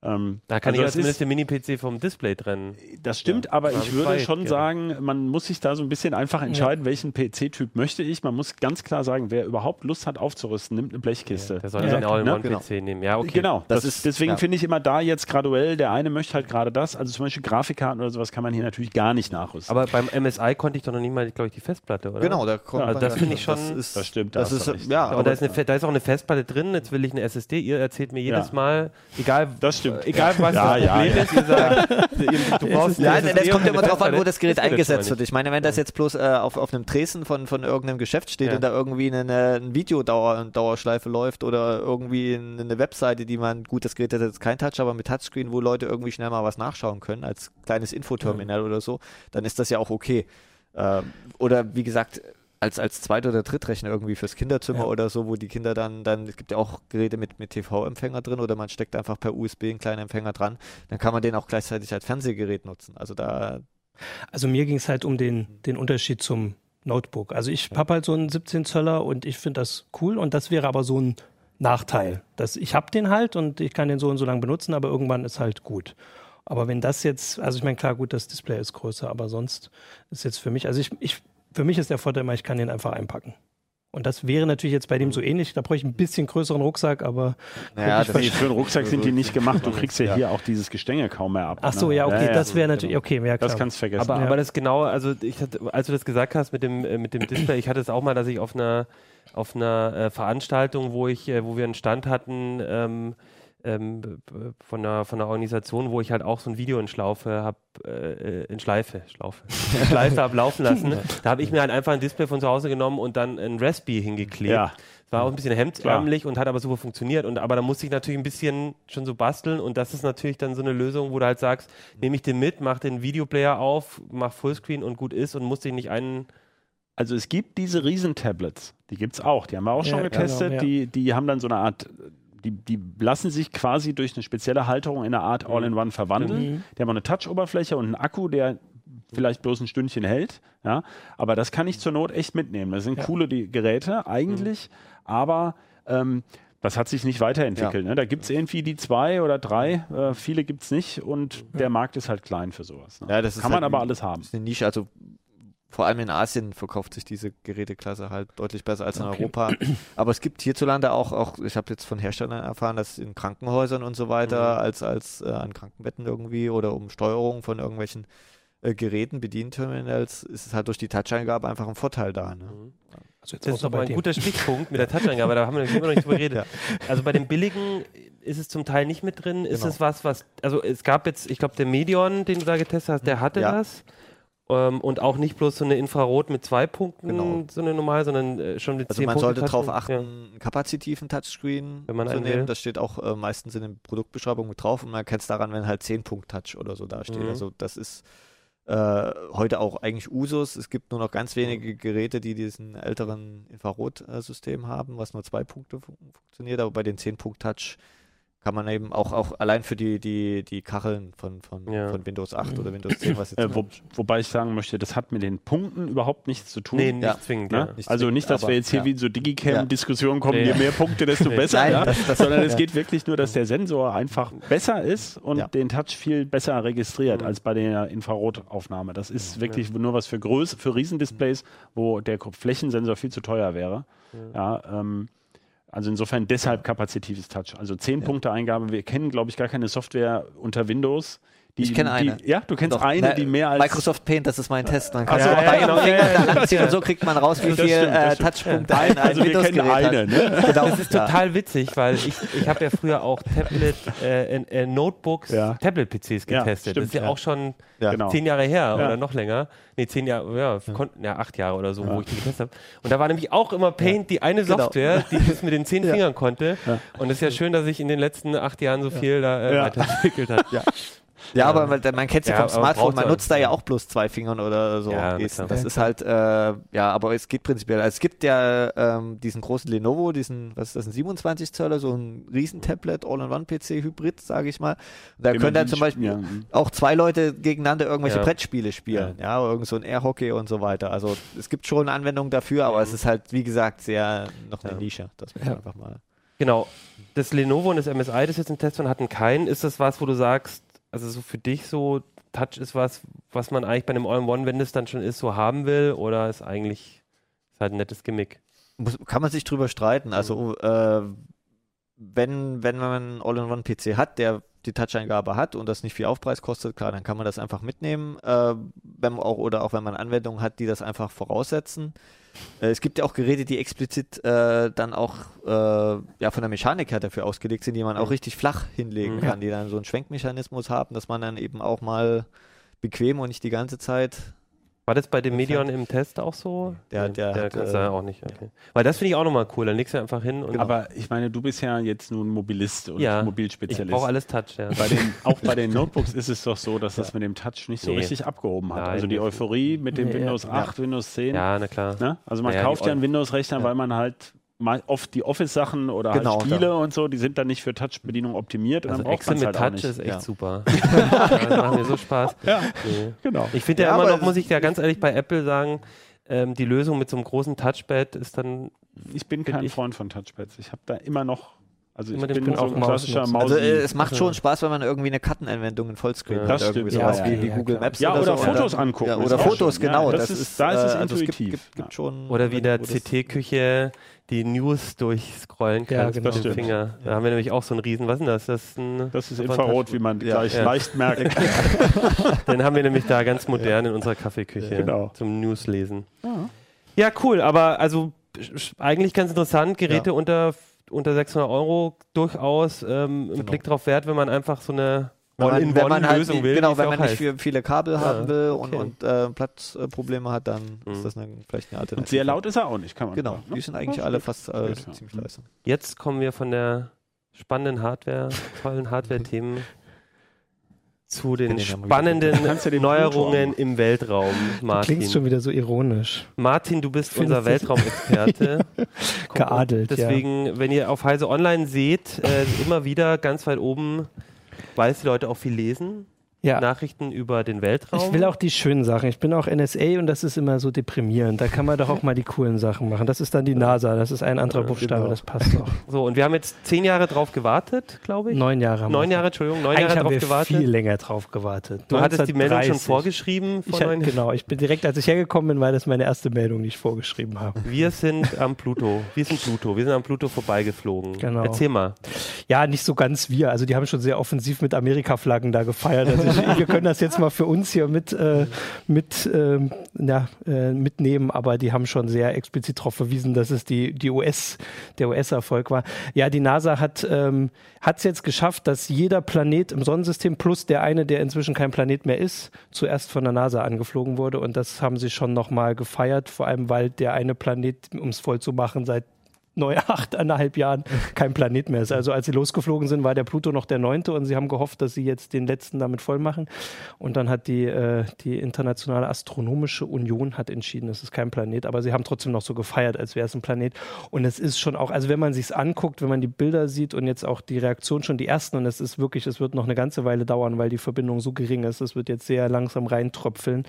Ähm, Da kann also ich ja das zumindest ist- den Mini-PC vom Display trennen. das stimmt, aber da hab ich würde schon gerne. sagen, man muss sich da so ein bisschen einfach entscheiden, welchen PC-Typ möchte ich. Man muss ganz klar sagen, wer überhaupt Lust hat aufzurüsten, nimmt eine Blechkiste. Der soll Ja, ja, den ne? All-in-One-PC nehmen. Ja, okay. Genau, das, Das ist- deswegen ja. finde ich immer da jetzt graduell, der eine möchte halt gerade das, also zum Beispiel Grafikkarten oder sowas kann man hier natürlich gar nicht nachrüsten. Aber beim MSI konnte ich doch noch nicht mal, glaube ich, die Festplatte, oder? Genau, da kommt Ja, man also das finde ich schon- Das, ist, Das stimmt, da Das ist, ja, Aber da ist, eine, da ist auch eine Festplatte drin, jetzt will ich eine SSD. Ihr erzählt mir jedes Ja. Mal, egal, das stimmt. Egal was Ja, das ja, Problem ja. ist, ihr sagt, du brauchst Ja, das SSD kommt immer drauf an, wo das Gerät Das eingesetzt wird. Ich meine, wenn das jetzt bloß äh, auf, auf einem Tresen von, von irgendeinem Geschäft steht und da irgendwie eine, eine Videodauerschleife läuft oder irgendwie eine, Webseite, die man, gut, das Gerät hat jetzt kein Touch, aber mit Touchscreen, wo Leute irgendwie schnell mal was nachschauen können, als kleines Infoterminal oder so, dann ist das ja auch okay. Ähm, oder wie gesagt, als, als Zweit- oder Drittrechner irgendwie fürs Kinderzimmer Ja. oder so, wo die Kinder dann, dann, es gibt ja auch Geräte mit, mit TV-Empfänger drin oder man steckt einfach per USB einen kleinen Empfänger dran, dann kann man den auch gleichzeitig als Fernsehgerät nutzen. Also da, Also mir ging es halt um den, den Unterschied zum Notebook. Also ich habe halt so einen 17 Zöller und ich finde das cool und das wäre aber so ein Nachteil. Dass ich habe den halt und ich kann den so und so lange benutzen, aber irgendwann ist halt gut. Aber wenn das jetzt, also ich meine, klar, gut, das Display ist größer, aber sonst ist jetzt für mich, also ich, ich für mich ist der Vorteil immer, ich kann den einfach einpacken. Und das wäre natürlich jetzt bei dem so ähnlich. Da brauche ich ein bisschen größeren Rucksack, aber naja, ich das, Nee, für einen Rucksack sind die nicht gemacht. Du kriegst ja, hier auch dieses Gestänge kaum mehr ab. ach so, ne? ja, okay, das wäre genau. natürlich, okay, ja klar. Das kannst du vergessen. Aber, Ja. aber das genaue, also ich hatte, als du das gesagt hast mit dem, äh, mit dem Display, ich hatte es auch mal, dass ich auf einer auf einer äh, Veranstaltung, wo ich, äh, wo wir einen Stand hatten, ähm, ähm, von einer, von einer Organisation, wo ich halt auch so ein Video in Schlaufe hab, äh, in Schleife, Schlaufe, in Schleife hab laufen lassen. Da habe ich mir halt einfach ein Display von zu Hause genommen und dann ein Raspberry hingeklebt. ja. War auch ein bisschen hemdsärmlich und hat aber super funktioniert. Und, aber da musste ich natürlich ein bisschen schon so basteln. Und das ist natürlich dann so eine Lösung, wo du halt sagst, nehme ich den mit, mach den Videoplayer auf, mach Fullscreen und gut ist und musste ich nicht einen. Also es gibt diese Riesen-Tablets, die gibt es auch, die haben wir auch Ja, schon genau, getestet, ja. die, die haben dann so eine Art, die, die lassen sich quasi durch eine spezielle Halterung in eine Art All-in-One verwandeln. Mhm. Die haben eine Touch-Oberfläche und einen Akku, der vielleicht bloß ein Stündchen hält, ja, aber das kann ich zur Not echt mitnehmen. Das sind Ja. coole die Geräte eigentlich, aber ähm, das hat sich nicht weiterentwickelt. Ne? Da gibt es irgendwie die zwei oder drei, äh, viele gibt es nicht und der Markt ist halt klein für sowas. Ne? Ja, das ist kann halt man aber alles haben. ist eine Nische, also vor allem in Asien verkauft sich diese Geräteklasse halt deutlich besser als in Okay. Europa. Aber es gibt hierzulande auch, auch ich habe jetzt von Herstellern erfahren, dass in Krankenhäusern und so weiter, Mhm. als, als äh, an Krankenbetten irgendwie oder um Steuerung von irgendwelchen äh, Geräten, Bedienterminals, ist es halt durch die Touch-Eingabe einfach ein Vorteil da. Ne? also jetzt Das ist aber bei ein dem. guter Stichpunkt mit der Touch-Eingabe, da haben wir immer noch nicht drüber geredet. Also bei den billigen ist es zum Teil nicht mit drin. Ist Genau. es was, was, also es gab jetzt, ich glaube, der Medion, den du da getestet hast, der hatte Ja. das. Ähm, und auch nicht bloß so eine Infrarot mit zwei Punkten, Genau. so eine normal, sondern äh, schon mit Also zehn man Punkten sollte darauf achten, einen kapazitiven Touchscreen Wenn man zu nehmen. will. Das steht auch äh, meistens in der Produktbeschreibung mit drauf und man kennt es daran, wenn halt 10-Punkt-Touch oder so dasteht. Mhm. Also das ist äh, heute auch eigentlich Usus. Es gibt nur noch ganz wenige Geräte, die diesen älteren Infrarot-System haben, was nur zwei Punkte fun funktioniert, aber bei den 10-Punkt-Touch kann man eben auch, auch allein für die, die, die Kacheln von, von, Ja. von Windows 8 oder Windows 10, was jetzt Äh, wo, wobei ich sagen möchte, das hat mit den Punkten überhaupt nichts zu tun. Nee, nicht Ja. zwingend. Ne? Ja. Nicht also nicht, dass aber- wir jetzt hier ja. wie so Digicam-Diskussionen kommen, Nee. je mehr Punkte, desto besser, Nein, ja? das- das- sondern es geht wirklich nur, dass der Sensor einfach besser ist und Ja. den Touch viel besser registriert Mhm. als bei der Infrarotaufnahme. Das ist wirklich nur was für Größe, für Riesendisplays, wo der Flächensensor viel zu teuer wäre. Ja, ähm, Also insofern deshalb kapazitives Touch. Also 10 Punkte Eingabe. Wir kennen, glaube ich, gar keine Software unter Windows. Die, Ich kenne eine. Die, ja, du kennst Doch, eine, na, die mehr als. Microsoft Paint, das ist mein Test. Man kann so so, ja, einem genau. Ja, ja, da langziehen und so kriegt man raus, wie Das viel stimmt, das äh, stimmt. Touchpunkte ein, ein Also wir kennen eine, hat. ne? Genau. Das ist ja. total witzig, weil ich, ich habe ja früher auch Tablet, äh, äh, Notebooks, Ja. Tablet-PCs Ja, getestet. das ist stimmt, ja, ja. auch schon Ja. Genau. zehn Jahre her Ja. oder noch länger. Nee, zehn Jahre, ja, konnten, ja acht Jahre oder so, Ja. wo ich die getestet habe. Und da war nämlich auch immer Paint die eine Genau. Software, die das mit den zehn Ja. Fingern konnte. Ja. Und es ist ja schön, dass sich in den letzten acht Jahren so viel da äh, Ja. weiterentwickelt hat. Ja. Ja, aber man, man kennt ja Ja, vom Smartphone, man ja. nutzt da ja auch bloß zwei Fingern oder so. Ja, das ist halt, äh, ja, aber es geht prinzipiell. Also es gibt ja ähm, diesen großen Lenovo, diesen, was ist das, ein 27 Zöller, so ein Riesentablet, All-in-One-PC-Hybrid, sage ich mal. Da Den können dann zum Beispiel ja, mhm. auch zwei Leute gegeneinander irgendwelche Ja. Brettspiele spielen, ja, oder irgend so ein Airhockey und so weiter. Also es gibt schon Anwendungen dafür, aber es ist halt, wie gesagt, sehr noch eine Ja. Nische. Das muss Ja. man einfach mal. Genau. Das Lenovo und das MSI, das jetzt im Test waren, hatten keinen. Ist das was, wo du sagst, also so für dich so, Touch ist was, was man eigentlich bei einem All-in-One, wenn das dann schon ist, so haben will? Oder ist eigentlich ist halt ein nettes Gimmick? Muss, kann man sich drüber streiten. Also äh, wenn, wenn man einen All-in-One-PC hat, der die Touch-Eingabe hat und das nicht viel Aufpreis kostet, klar, dann kann man das einfach mitnehmen. Äh, wenn auch, oder auch wenn man Anwendungen hat, die das einfach voraussetzen. Äh, es gibt ja auch Geräte, die explizit äh, dann auch äh, ja, von der Mechanik her dafür ausgelegt sind, die man auch Mhm. richtig flach hinlegen Mhm. kann, die dann so einen Schwenkmechanismus haben, dass man dann eben auch mal bequem und nicht die ganze Zeit War das bei dem Medion im Test auch so? Der- der hat, kannst äh, du ja auch nicht. Okay. Weil das finde ich auch nochmal cool. Dann legst du einfach hin und Aber ich meine, du bist ja jetzt nun Mobilist und Ja, ich Mobilspezialist. brauche alles Touch. Ja. Bei den, auch bei den Notebooks ist es doch so, dass das mit dem Touch nicht so Nee. richtig abgehoben hat. Nein, also die Euphorie mit dem Nee, Windows ja. 8, Windows 10. ja, na klar. Ne? Also man kauft ja einen Windows-Rechner, weil man halt oft die Office-Sachen oder Genau, halt Spiele und so, die sind dann nicht für Touch-Bedienung optimiert. und Also dann Excel man mit halt Touch ist echt Ja. super. das macht mir so Spaß. Ja, Nee. genau. Ich finde ja, Ja, immer noch, muss ich ja ganz ehrlich bei Apple sagen, ähm, die Lösung mit so einem großen Touchpad ist dann Ich bin kein ich- Freund von Touchpads. Ich habe da immer noch, also Immer ich den bin so Punkt ein klassischer. Maus. Also äh, es macht schon Spaß, wenn man irgendwie eine Kartenanwendung in Vollscreen Ja. hat. Das irgendwie stimmt, sowas ja, wie, ja, wie ja, Google. Maps Ja, oder, oder so. Fotos Ja, angucken. Ja, oder auch Fotos, schön. genau. Ja, das, das ist, ist, da ist es äh, also es intuitiv. gibt, gibt, gibt schon, Oder wie der CT-Küche die News durchscrollen Ja, kannst genau. mit dem. Finger. Da haben wir nämlich auch so einen Riesen, was ist denn das? Das ist, ein Das ist Infrarot, wie man Ja, gleich ja. leicht merkt. Den haben wir nämlich da ganz modern in unserer Kaffeeküche Genau. zum News lesen. Ja. Ja, cool, aber also eigentlich ganz interessant. Geräte unter, unter 600 Euro durchaus ähm, einen Genau. Blick drauf wert, wenn man einfach so eine wenn man, wenn man halt, will. genau, wenn man nicht für viele Kabel Ja, haben will und, okay. und äh, Platzprobleme hat, dann Mhm. ist das eine, vielleicht eine Alternative. Und sehr laut ist er auch nicht, kann man Genau, sagen. ne? die sind eigentlich Ja, alle fast äh, ziemlich leise. Jetzt kommen wir von der spannenden Hardware, tollen Hardware-Themen zu den spannenden du den Neuerungen im Weltraum, Klingt Martin. schon wieder so ironisch. Martin, du bist Findest unser du- Weltraumexperte. Geadelt, ja. Deswegen, wenn ihr auf Heise Online seht, äh, immer wieder ganz weit oben, weil es die Leute auch viel lesen, Ja. Nachrichten über den Weltraum. Ich will auch die schönen Sachen. Ich bin auch NSA und das ist immer so deprimierend. Da kann man doch auch mal die coolen Sachen machen. Das ist dann die NASA. Das ist ein anderer Buchstabe. genau. Das passt doch. so, und wir haben jetzt zehn Jahre drauf gewartet, glaube ich. Neun Jahre haben Neun. Jahre, Entschuldigung, neun Eigentlich Jahre haben drauf wir gewartet. viel länger drauf gewartet. du hattest die Meldung schon 1930. vorgeschrieben vor Ich, neun genau, ich bin direkt, als ich hergekommen bin, war das meine erste Meldung, die ich vorgeschrieben habe. Wir sind am Pluto. Wir sind Pluto. Wir sind am Pluto vorbeigeflogen. Genau. Erzähl mal. Ja, nicht so ganz wir. Also die haben schon sehr offensiv mit Amerika-Flaggen da gefeiert. Also wir können das jetzt mal für uns hier mit, äh, mit ähm, ja, äh, mitnehmen, aber die haben schon sehr explizit darauf verwiesen, dass es die, die US, der US-Erfolg war. Ja, die NASA hat ähm, es jetzt geschafft, dass jeder Planet im Sonnensystem plus der eine, der inzwischen kein Planet mehr ist, zuerst von der NASA angeflogen wurde. Und das haben sie schon nochmal gefeiert, vor allem weil der eine Planet, um es voll zu machen, seit neu achteinhalb Jahren kein Planet mehr ist. Also als sie losgeflogen sind, war der Pluto noch der neunte und sie haben gehofft, dass sie jetzt den letzten damit voll machen. Und dann hat die, äh, die Internationale Astronomische Union hat entschieden, es ist kein Planet, aber sie haben trotzdem noch so gefeiert, als wäre es ein Planet. Und es ist schon auch, also wenn man sich anguckt, wenn man die Bilder sieht und jetzt auch die Reaktion schon die ersten, und es ist wirklich, es wird noch eine ganze Weile dauern, weil die Verbindung so gering ist. Es wird jetzt sehr langsam reintröpfeln.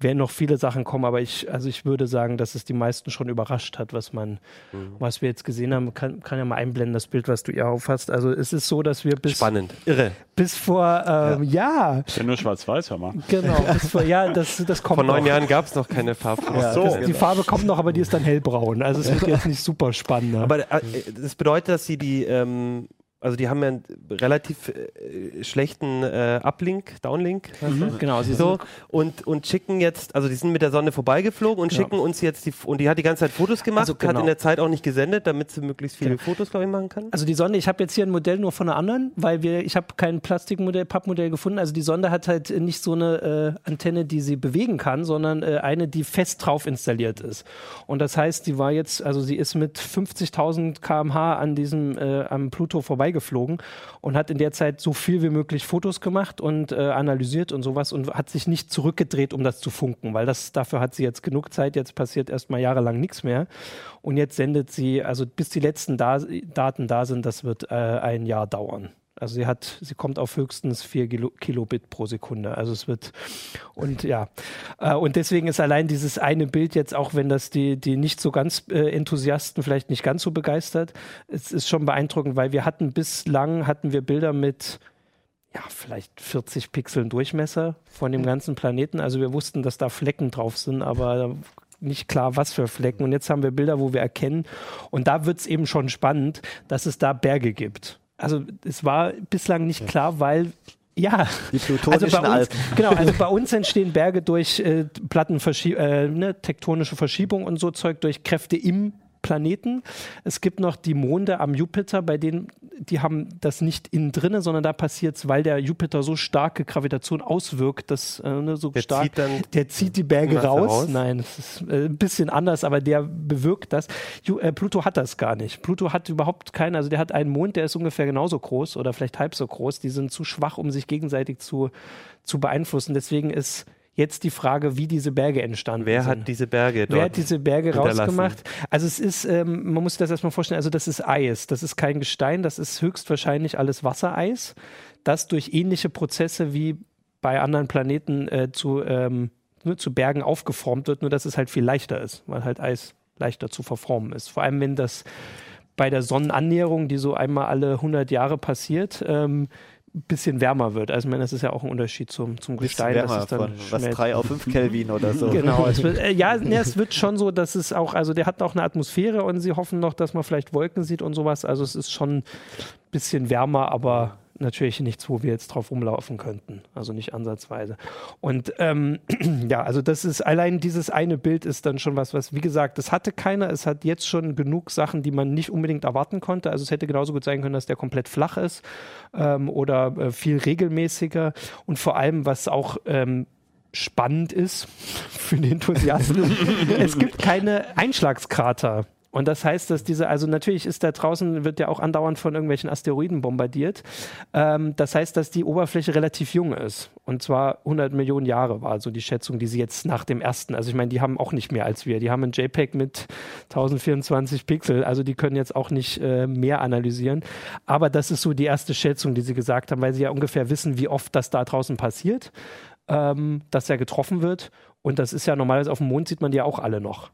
Werden noch viele Sachen kommen, aber ich, also ich würde sagen, dass es die meisten schon überrascht hat, was man, was was wir jetzt gesehen haben, kann, kann ja mal einblenden, das Bild, was du ihr aufhast. Also es ist so, dass wir bis, Spannend, irre. bis vor, ähm, ja. Ist ja nur schwarz-weiß, hör mal. genau, bis vor, ja, das, das kommt Vor neun noch. Jahren gab es noch keine Farbfotos. Ja, so. das, die Farbe kommt noch, aber die ist dann hellbraun. Also es wird jetzt nicht super spannend. ne? Aber äh, das bedeutet, dass sie die, ähm, also die haben ja einen relativ äh, schlechten äh, Uplink, Downlink. Mhm, genau, sie So, sind, und, und schicken jetzt, also die sind mit der Sonne vorbeigeflogen und Genau. schicken uns jetzt die, und die hat die ganze Zeit Fotos gemacht, Also hat genau. in der Zeit auch nicht gesendet, damit sie möglichst viele Fotos, glaube ich, machen kann. also die Sonde, ich habe jetzt hier ein Modell nur von einer anderen, weil wir, ich habe kein Plastikmodell, Pappmodell gefunden. Also die Sonde hat halt nicht so eine äh, Antenne, die sie bewegen kann, sondern äh, eine, die fest drauf installiert ist. Und das heißt, die war jetzt, also sie ist mit 50.000 km/h an diesem äh, am Pluto vorbeigeflogen und hat in der Zeit so viel wie möglich Fotos gemacht und äh, analysiert und sowas und hat sich nicht zurückgedreht, um das zu funken, weil das dafür hat sie jetzt genug Zeit. Jetzt passiert erstmal jahrelang nichts mehr. Und jetzt sendet sie, also bis die letzten da Daten da sind, das wird äh, ein Jahr dauern. Also sie hat, sie kommt auf höchstens 4 Kilo Kilobit pro Sekunde. Also es wird und ja. Äh, und deswegen ist allein dieses eine Bild jetzt, auch wenn das die, die nicht so ganz äh, Enthusiasten vielleicht nicht ganz so begeistert, es ist schon beeindruckend, weil wir hatten bislang hatten wir Bilder mit ja, vielleicht 40 Pixeln Durchmesser von dem ganzen Planeten. Also wir wussten, dass da Flecken drauf sind, aber nicht klar, was für Flecken. Und jetzt haben wir Bilder, wo wir erkennen, und da wird es eben schon spannend, dass es da Berge gibt. Also es war bislang nicht klar, weil ja, Die also plutonischen bei uns, Alpen. genau, also bei uns entstehen Berge durch äh, Plattenverschieb äh, ne, tektonische Verschiebung und so Zeug durch Kräfte im Planeten. Es gibt noch die Monde am Jupiter, bei denen die haben das nicht innen drinne, sondern da passiert es, weil der Jupiter so starke Gravitation auswirkt, dass äh, ne, so Der stark zieht dann der zieht die Berge raus. raus? Nein, das ist äh, ein bisschen anders, aber der bewirkt das. Ju äh, Pluto hat das gar nicht. Pluto hat überhaupt keinen, also der hat einen Mond, der ist ungefähr genauso groß oder vielleicht halb so groß. Die sind zu schwach, um sich gegenseitig zu, zu beeinflussen. Deswegen ist jetzt die Frage, wie diese Berge entstanden Wer sind. hat diese Berge dort? Wer hat diese Berge rausgemacht? Also es ist, ähm, man muss sich das erstmal vorstellen, also das ist Eis, das ist kein Gestein, das ist höchstwahrscheinlich alles Wassereis, das durch ähnliche Prozesse wie bei anderen Planeten äh, zu, ähm, ne, zu Bergen aufgeformt wird, nur dass es halt viel leichter ist, weil halt Eis leichter zu verformen ist. Vor allem, wenn das bei der Sonnenannäherung, die so einmal alle 100 Jahre passiert, ähm, bisschen wärmer wird. Also ich meine, das ist ja auch ein Unterschied zum, zum Gestein, dass wärmer es dann von was schmelzt. 3 auf 5 Kelvin oder so. Genau, es wird, äh, ja, ne, es wird schon so, dass es auch, also der hat auch eine Atmosphäre und sie hoffen noch, dass man vielleicht Wolken sieht und sowas. Also es ist schon ein bisschen wärmer, aber natürlich nichts, wo wir jetzt drauf rumlaufen könnten. Also nicht ansatzweise. Und ähm, ja, also das ist allein dieses eine Bild ist dann schon was, was, wie gesagt, das hatte keiner. Es hat jetzt schon genug Sachen, die man nicht unbedingt erwarten konnte. Also es hätte genauso gut sein können, dass der komplett flach ist ähm, oder äh, viel regelmäßiger. Und vor allem, was auch ähm, spannend ist für den Enthusiasten. es gibt keine Einschlagskrater. Und das heißt, dass diese, also natürlich ist da draußen, wird ja auch andauernd von irgendwelchen Asteroiden bombardiert. Ähm, das heißt, dass die Oberfläche relativ jung ist. Und zwar 100 Millionen Jahre war so die Schätzung, die sie jetzt nach dem ersten, also ich meine, die haben auch nicht mehr als wir. Die haben ein JPEG mit 1024 Pixel, also die können jetzt auch nicht äh, mehr analysieren. Aber das ist so die erste Schätzung, die sie gesagt haben, weil sie ja ungefähr wissen, wie oft das da draußen passiert, ähm, dass er getroffen wird. Und das ist ja normalerweise auf dem Mond sieht man die ja auch alle noch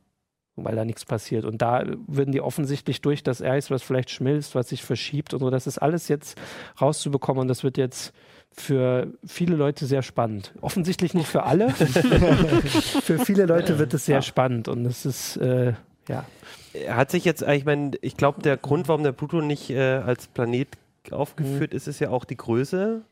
weil da nichts passiert. Und da würden die offensichtlich durch das Eis, was vielleicht schmilzt, was sich verschiebt und so, das ist alles jetzt rauszubekommen und das wird jetzt für viele Leute sehr spannend. Offensichtlich nicht für alle. für viele Leute wird es sehr spannend und es ist, äh, ja. Hat sich jetzt, eigentlich- ich meine, ich glaube, der Grund, warum der Pluto nicht äh, als Planet aufgeführt ist, ist ja auch die Größe,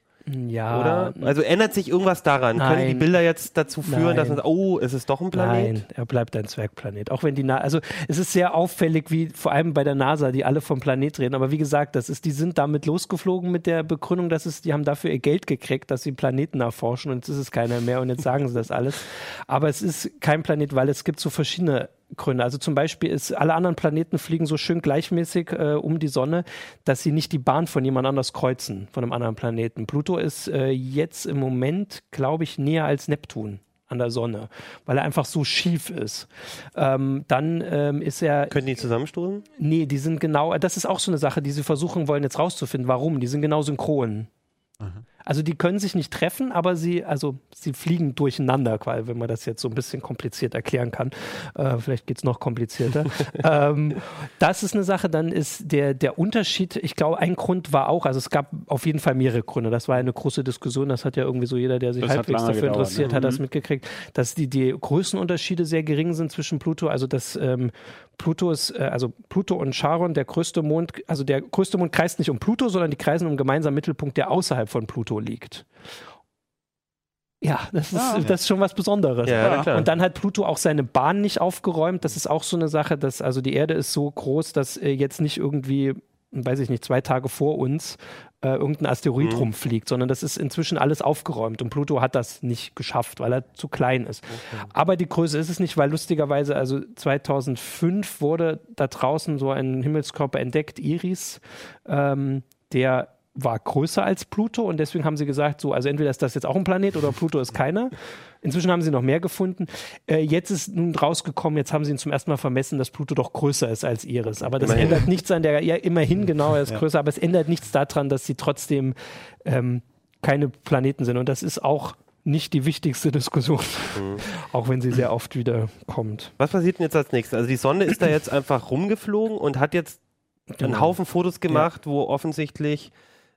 Ja, oder? Also ändert sich irgendwas daran? Können die Nein. Bilder jetzt dazu führen, dass Nein. man sagt, oh, es ist doch ein Planet? Nein, er bleibt ein Zwergplanet. Auch wenn die Na also es ist sehr auffällig, wie vor allem bei der NASA, die alle vom Planet reden. Aber wie gesagt, das ist, die sind damit losgeflogen mit der Begründung, dass es, die haben dafür ihr Geld gekriegt, dass sie Planeten erforschen und jetzt ist es keiner mehr und jetzt sagen sie das alles. Aber es ist kein Planet, weil es gibt so verschiedene Gründe. Also zum Beispiel ist, alle anderen Planeten fliegen so schön gleichmäßig äh, um die Sonne, dass sie nicht die Bahn von jemand anders kreuzen, von einem anderen Planeten. Pluto ist äh, jetzt im Moment, glaube ich, näher als Neptun an der Sonne, weil er einfach so schief ist. Ähm, dann ähm, ist er, Können die zusammenstoßen? nee, die sind genau, das ist auch so eine Sache, die sie versuchen wollen jetzt rauszufinden. Warum? Die sind genau synchron. Also die können sich nicht treffen, aber sie, also sie fliegen durcheinander, quasi, wenn man das jetzt so ein bisschen kompliziert erklären kann. Äh, vielleicht geht es noch komplizierter. ähm, das ist eine Sache, dann ist der, der Unterschied, ich glaube, ein Grund war auch, also es gab auf jeden Fall mehrere Gründe. Das war eine große Diskussion, das hat ja irgendwie so jeder, der sich Das halbwegs dafür gedauert, interessiert, ne? hat das Mhm. mitgekriegt, dass die, die Größenunterschiede sehr gering sind zwischen Pluto, also dass ähm, Pluto ist, äh, also Pluto und Charon, der größte Mond, also der größte Mond kreist nicht um Pluto, sondern die kreisen um einen gemeinsamen Mittelpunkt, der außerhalb von Pluto liegt. Ja, das ist, Ah, ja. das ist schon was Besonderes. Ja, klar. Und dann hat Pluto auch seine Bahn nicht aufgeräumt. Das ist auch so eine Sache, dass also die Erde ist so groß, dass äh, jetzt nicht irgendwie, weiß ich nicht, zwei Tage vor uns äh, irgendein Asteroid Mhm. rumfliegt, sondern das ist inzwischen alles aufgeräumt. Und Pluto hat das nicht geschafft, weil er zu klein ist. Aber die Größe ist es nicht, weil lustigerweise, also 2005 wurde da draußen so ein Himmelskörper entdeckt, Iris, ähm, der war größer als Pluto und deswegen haben sie gesagt, so, also entweder ist das jetzt auch ein Planet oder Pluto ist keiner. Inzwischen haben sie noch mehr gefunden. Äh, jetzt ist nun rausgekommen, jetzt haben sie ihn zum ersten Mal vermessen, dass Pluto doch größer ist als Iris. Aber das Immerhin. ändert nichts an der, ja, immerhin genau, er ist größer, aber es ändert nichts daran, dass sie trotzdem ähm, keine Planeten sind. Und das ist auch nicht die wichtigste Diskussion, auch wenn sie sehr oft wieder kommt. Was passiert denn jetzt als nächstes? Also die Sonde ist da jetzt einfach rumgeflogen und hat jetzt einen Genau. Haufen Fotos gemacht, wo offensichtlich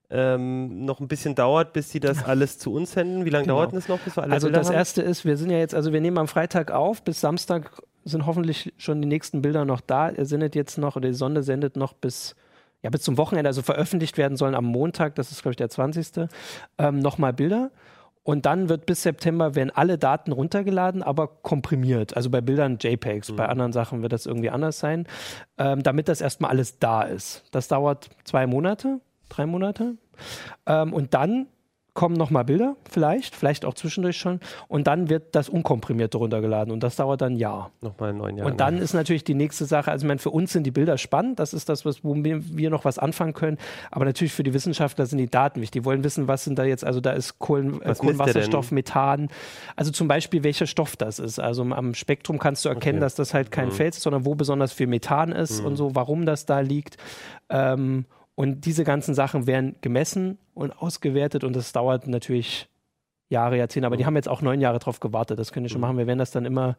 ähm, noch ein bisschen dauert, bis sie das alles zu uns senden. Wie lange Genau. dauert das noch, bis wir alle Also Bilder das haben? erste ist, wir sind ja jetzt, also wir nehmen am Freitag auf, bis Samstag sind hoffentlich schon die nächsten Bilder noch da. Er sendet jetzt noch, oder die Sonde sendet noch bis, ja, bis zum Wochenende, also veröffentlicht werden sollen am Montag, das ist glaube ich der 20. Ähm, nochmal Bilder. Und dann wird bis September werden alle Daten runtergeladen, aber komprimiert. Also bei Bildern JPEGs, bei anderen Sachen wird das irgendwie anders sein, ähm, damit das erstmal alles da ist. Das dauert zwei Monate, drei Monate. Ähm, und dann kommen nochmal Bilder, vielleicht, vielleicht auch zwischendurch schon. Und dann wird das Unkomprimierte runtergeladen. Und das dauert dann ein Jahr. Nochmal neun Jahren. Und dann ist natürlich die nächste Sache, also ich meine, für uns sind die Bilder spannend, das ist das, was, wo wir, noch was anfangen können, aber natürlich für die Wissenschaftler sind die Daten wichtig. Die wollen wissen, was sind da jetzt, also da ist Kohlen, äh, Kohlenwasserstoff? Methan, also zum Beispiel, welcher Stoff das ist. Also am Spektrum kannst du erkennen, Okay. dass das halt kein Mhm. Fels ist, sondern wo besonders viel Methan ist und so, warum das da liegt. Ähm, und diese ganzen Sachen werden gemessen und ausgewertet und das dauert natürlich Jahre, Jahrzehnte, aber die haben jetzt auch neun Jahre drauf gewartet. Das können die schon machen. Wir werden das dann immer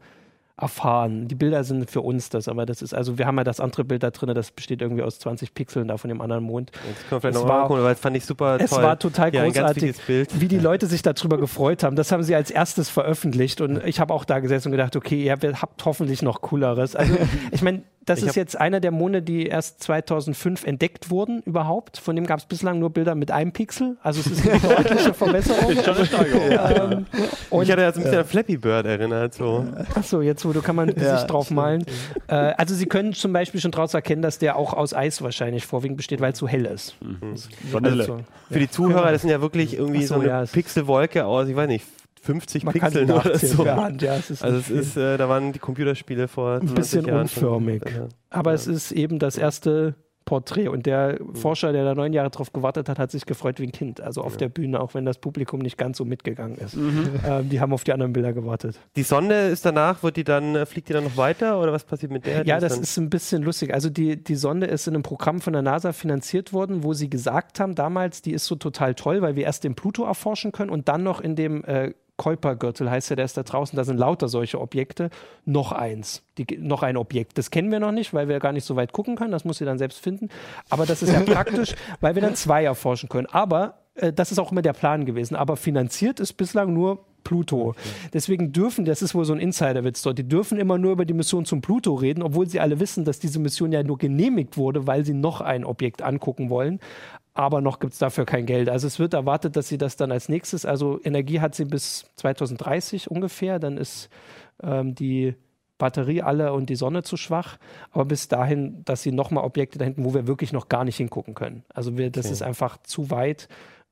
erfahren. Die Bilder sind für uns das, aber das ist, also wir haben ja das andere Bild da drin, das besteht irgendwie aus 20 Pixeln da von dem anderen Mond. Jetzt können wir vielleicht Es noch mal war- angucken, weil das fand ich super Es toll. war total ja, großartig, wie die Leute sich darüber gefreut haben. Das haben sie als erstes veröffentlicht und ich habe auch da gesessen und gedacht, okay, ihr habt hoffentlich noch cooleres. Also ich meine, das Ich ist jetzt einer der Monde, die erst 2005 entdeckt wurden überhaupt. Von dem gab es bislang nur Bilder mit einem Pixel. Also es ist eine deutliche Verbesserung. Ist schon eine Steigerung. Ähm, und ich hatte jetzt ein bisschen an Flappy Bird erinnert. So. Achso, jetzt wo du kann man Ja, sich drauf malen. Äh, also sie können zum Beispiel schon daraus erkennen, dass der auch aus Eis wahrscheinlich vorwiegend besteht, weil es so hell ist. Das Vanille. so. Für die Zuhörer, das sind ja wirklich irgendwie Ach so, so, eine ja, Pixelwolke aus, ich weiß nicht, 50 Man oder nachzählen so. Hand, ja, es ist Also es viel. ist, äh, da waren die Computerspiele vor ein 20 bisschen Jahren schon. unförmig. Ja. Aber es ist eben das erste Porträt und der Forscher, der da neun Jahre drauf gewartet hat, hat sich gefreut wie ein Kind. Also auf der Bühne, auch wenn das Publikum nicht ganz so mitgegangen ist. Ähm, die haben auf die anderen Bilder gewartet. Die Sonde ist danach, wird die dann, äh, fliegt die dann noch weiter oder was passiert mit der? Ja, das dann, ist ein bisschen lustig. Also die, die Sonde ist in einem Programm von der NASA finanziert worden, wo sie gesagt haben damals, die ist so total toll, weil wir erst den Pluto erforschen können und dann noch in dem äh, Kuiper-Gürtel, heißt ja, der ist da draußen, da sind lauter solche Objekte, noch eins, die, noch ein Objekt. Das kennen wir noch nicht, weil wir gar nicht so weit gucken können, das muss sie dann selbst finden. Aber das ist ja praktisch, weil wir dann zwei erforschen können. Aber äh, das ist auch immer der Plan gewesen. Aber finanziert ist bislang nur Pluto. Deswegen dürfen, das ist wohl so ein Insiderwitz dort, die dürfen immer nur über die Mission zum Pluto reden, obwohl sie alle wissen, dass diese Mission ja nur genehmigt wurde, weil sie noch ein Objekt angucken wollen. Aber noch gibt es dafür kein Geld. Also es wird erwartet, dass sie das dann als nächstes, also Energie hat sie bis 2030 ungefähr, dann ist ähm, die Batterie alle und die Sonne zu schwach. Aber bis dahin, dass sie nochmal Objekte da hinten, wo wir wirklich noch gar nicht hingucken können. Also wir, das Okay. ist einfach zu weit.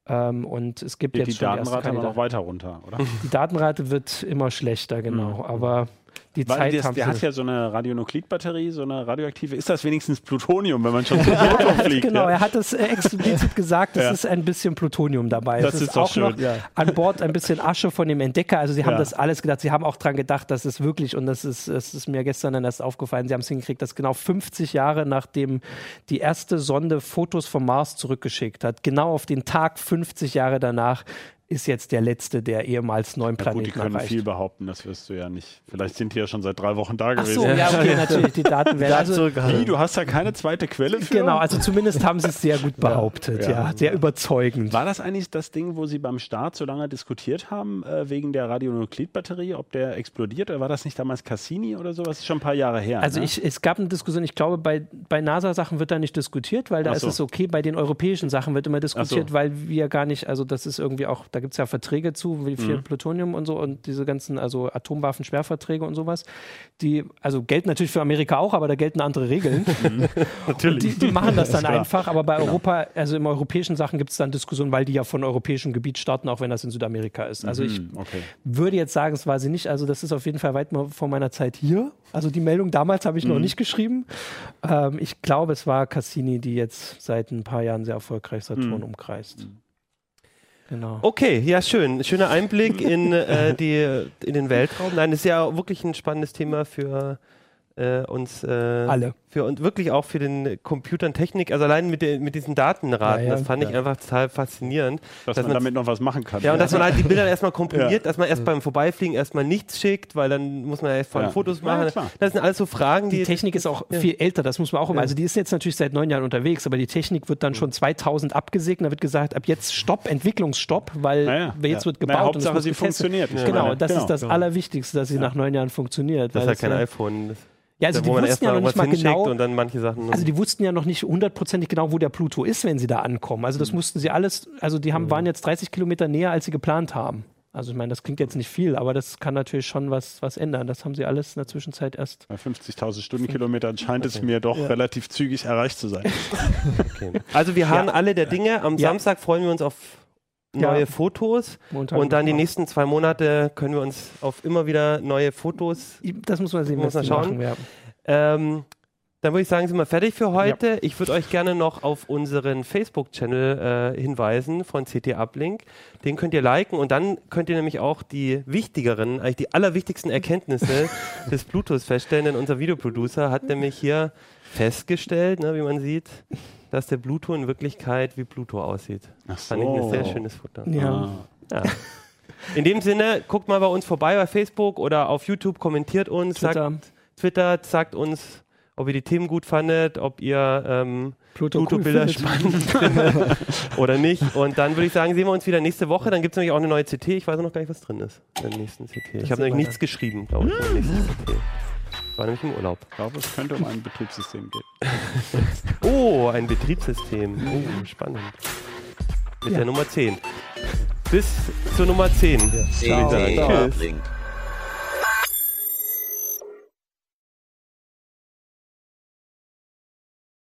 Ähm, und es gibt Geht jetzt die schon Datenrate aber noch weiter runter, oder? Die Datenrate wird immer schlechter, genau. Mhm. Aber die Weil Zeit das, haben der hat ja so eine Radionuklidbatterie, so eine radioaktive. Ist das wenigstens Plutonium, wenn man schon zum Proton fliegt? Genau, ja? er hat es äh, explizit gesagt, es Ja. ist ein bisschen Plutonium dabei. Das es ist ist auch schön, noch ja. an Bord ein bisschen Asche von dem Entdecker. Also sie haben das alles gedacht. Sie haben auch dran gedacht, dass es wirklich, und das ist, das ist mir gestern dann erst aufgefallen, sie haben es hingekriegt, dass genau 50 Jahre nachdem die erste Sonde Fotos vom Mars zurückgeschickt hat, genau auf den Tag 50 Jahre danach ist jetzt der letzte der ehemals neuen Ja, gut, die Planeten können erreicht. viel behaupten, das wirst du ja nicht. Vielleicht sind die ja schon seit drei Wochen da Ach gewesen. so, ja, okay, natürlich, die Daten werden. Also, zurückgehalten. Wie, du hast da keine zweite Quelle für? genau, also zumindest haben sie es sehr gut behauptet, ja, Ja. sehr überzeugend. War das eigentlich das Ding, wo Sie beim Start so lange diskutiert haben, äh, wegen der Radionuklidbatterie, ob der explodiert? Oder war das nicht damals Cassini oder so? Das ist schon ein paar Jahre her. Also ne? ich, es gab eine Diskussion, ich glaube, bei, bei NASA-Sachen wird da nicht diskutiert, weil da Ach ist so. es okay, bei den europäischen Sachen wird immer diskutiert, so. weil wir gar nicht, also das ist irgendwie auch, da gibt es ja Verträge zu, wie viel Mhm. Plutonium und so und diese ganzen, also Atomwaffen-Sperrverträge und sowas, die, also gelten natürlich für Amerika auch, aber da gelten andere Regeln. Natürlich. Die, die machen das dann klar. einfach, aber bei Europa, also im europäischen Sachen gibt es dann Diskussionen, weil die ja von europäischem Gebiet starten, auch wenn das in Südamerika ist. Also ich Hm, okay. würde jetzt sagen, es war sie nicht. Also das ist auf jeden Fall weit vor meiner Zeit hier. Also die Meldung damals habe ich Mhm. noch nicht geschrieben. Ähm, ich glaube, es war Cassini, die jetzt seit ein paar Jahren sehr erfolgreich Saturn Mhm. umkreist. Genau. Okay, ja, schön. Schöner Einblick in, äh, die, in den Weltraum. Nein, ist ja wirklich ein spannendes Thema für äh, uns äh, Alle. Für, und wirklich auch für den Computer und Technik. Also allein mit, den- mit diesen Datenraten, Ja, ja. das fand ich einfach total faszinierend. Dass, Dass man damit noch was machen kann. Ja, und dass man halt die Bilder erstmal komprimiert, Ja. dass man erst beim Vorbeifliegen erstmal nichts schickt, weil dann muss man ja erst vor allem Ja. Fotos Ja, machen. das sind alles so Fragen, die. Die Technik ist auch Ja. viel älter, das muss man auch immer. Ja. Also die ist jetzt natürlich seit neun Jahren unterwegs, aber die Technik wird dann schon 2000 abgesegnet. Da wird gesagt, ab jetzt Stopp, Entwicklungsstopp, weil jetzt wird Na, gebaut. und es Hauptsache, sie getestet. funktioniert. Genau, das ist das genau. Allerwichtigste, dass sie nach neun Jahren funktioniert. das ist ja kein iPhone. Ja, also die wo man wussten ja noch nicht mal genau, und dann manche Sachen. Also die wussten ja noch nicht hundertprozentig genau, wo der Pluto ist, wenn sie da ankommen. Also Mhm. das mussten sie alles, also die haben, waren jetzt 30 Kilometer näher, als sie geplant haben. Also ich meine, das klingt jetzt nicht viel, aber das kann natürlich schon was, was ändern. Das haben sie alles in der Zwischenzeit erst. Bei 50.000 Stundenkilometern scheint es mir doch relativ zügig erreicht zu sein. okay. Also wir haben alle der Dinge. Am Ja. Samstag freuen wir uns auf Ja. neue Fotos Montag und dann die nächsten zwei Monate können wir uns auf immer wieder neue Fotos Das muss man sehen, Muss man schauen. machen. Ja. Ähm, dann würde ich sagen, sind wir fertig für heute. Ich würde euch gerne noch auf unseren Facebook-Channel äh, hinweisen von CT Uplink. Den könnt ihr liken und dann könnt ihr nämlich auch die wichtigeren, eigentlich die allerwichtigsten Erkenntnisse des Plutos feststellen, denn unser Videoproducer hat nämlich hier festgestellt, ne, wie man sieht, dass der Pluto in Wirklichkeit wie Pluto aussieht. Ach Fand ich ein sehr schönes Foto. Ja. Ja. In dem Sinne, guckt mal bei uns vorbei bei Facebook oder auf YouTube, kommentiert uns, sagt Twitter, Twitter sagt uns, ob ihr die Themen gut fandet, ob ihr ähm, Pluto, cool Pluto-Bilder spannend findet oder nicht. Und dann würde ich sagen, sehen wir uns wieder nächste Woche. Dann gibt es nämlich auch eine neue CT. Ich weiß noch gar nicht, was drin ist in der nächsten CT. Ich habe nämlich nichts geschrieben, glaube ich, in der nächsten CT. Ich war nämlich im Urlaub. Ich glaube, es könnte um ein Betriebssystem gehen. Oh, ein Betriebssystem. Oh, spannend. Mit Ja. der Nummer 10. Bis zur Nummer 10. Ciao. Tschüss. Uplink.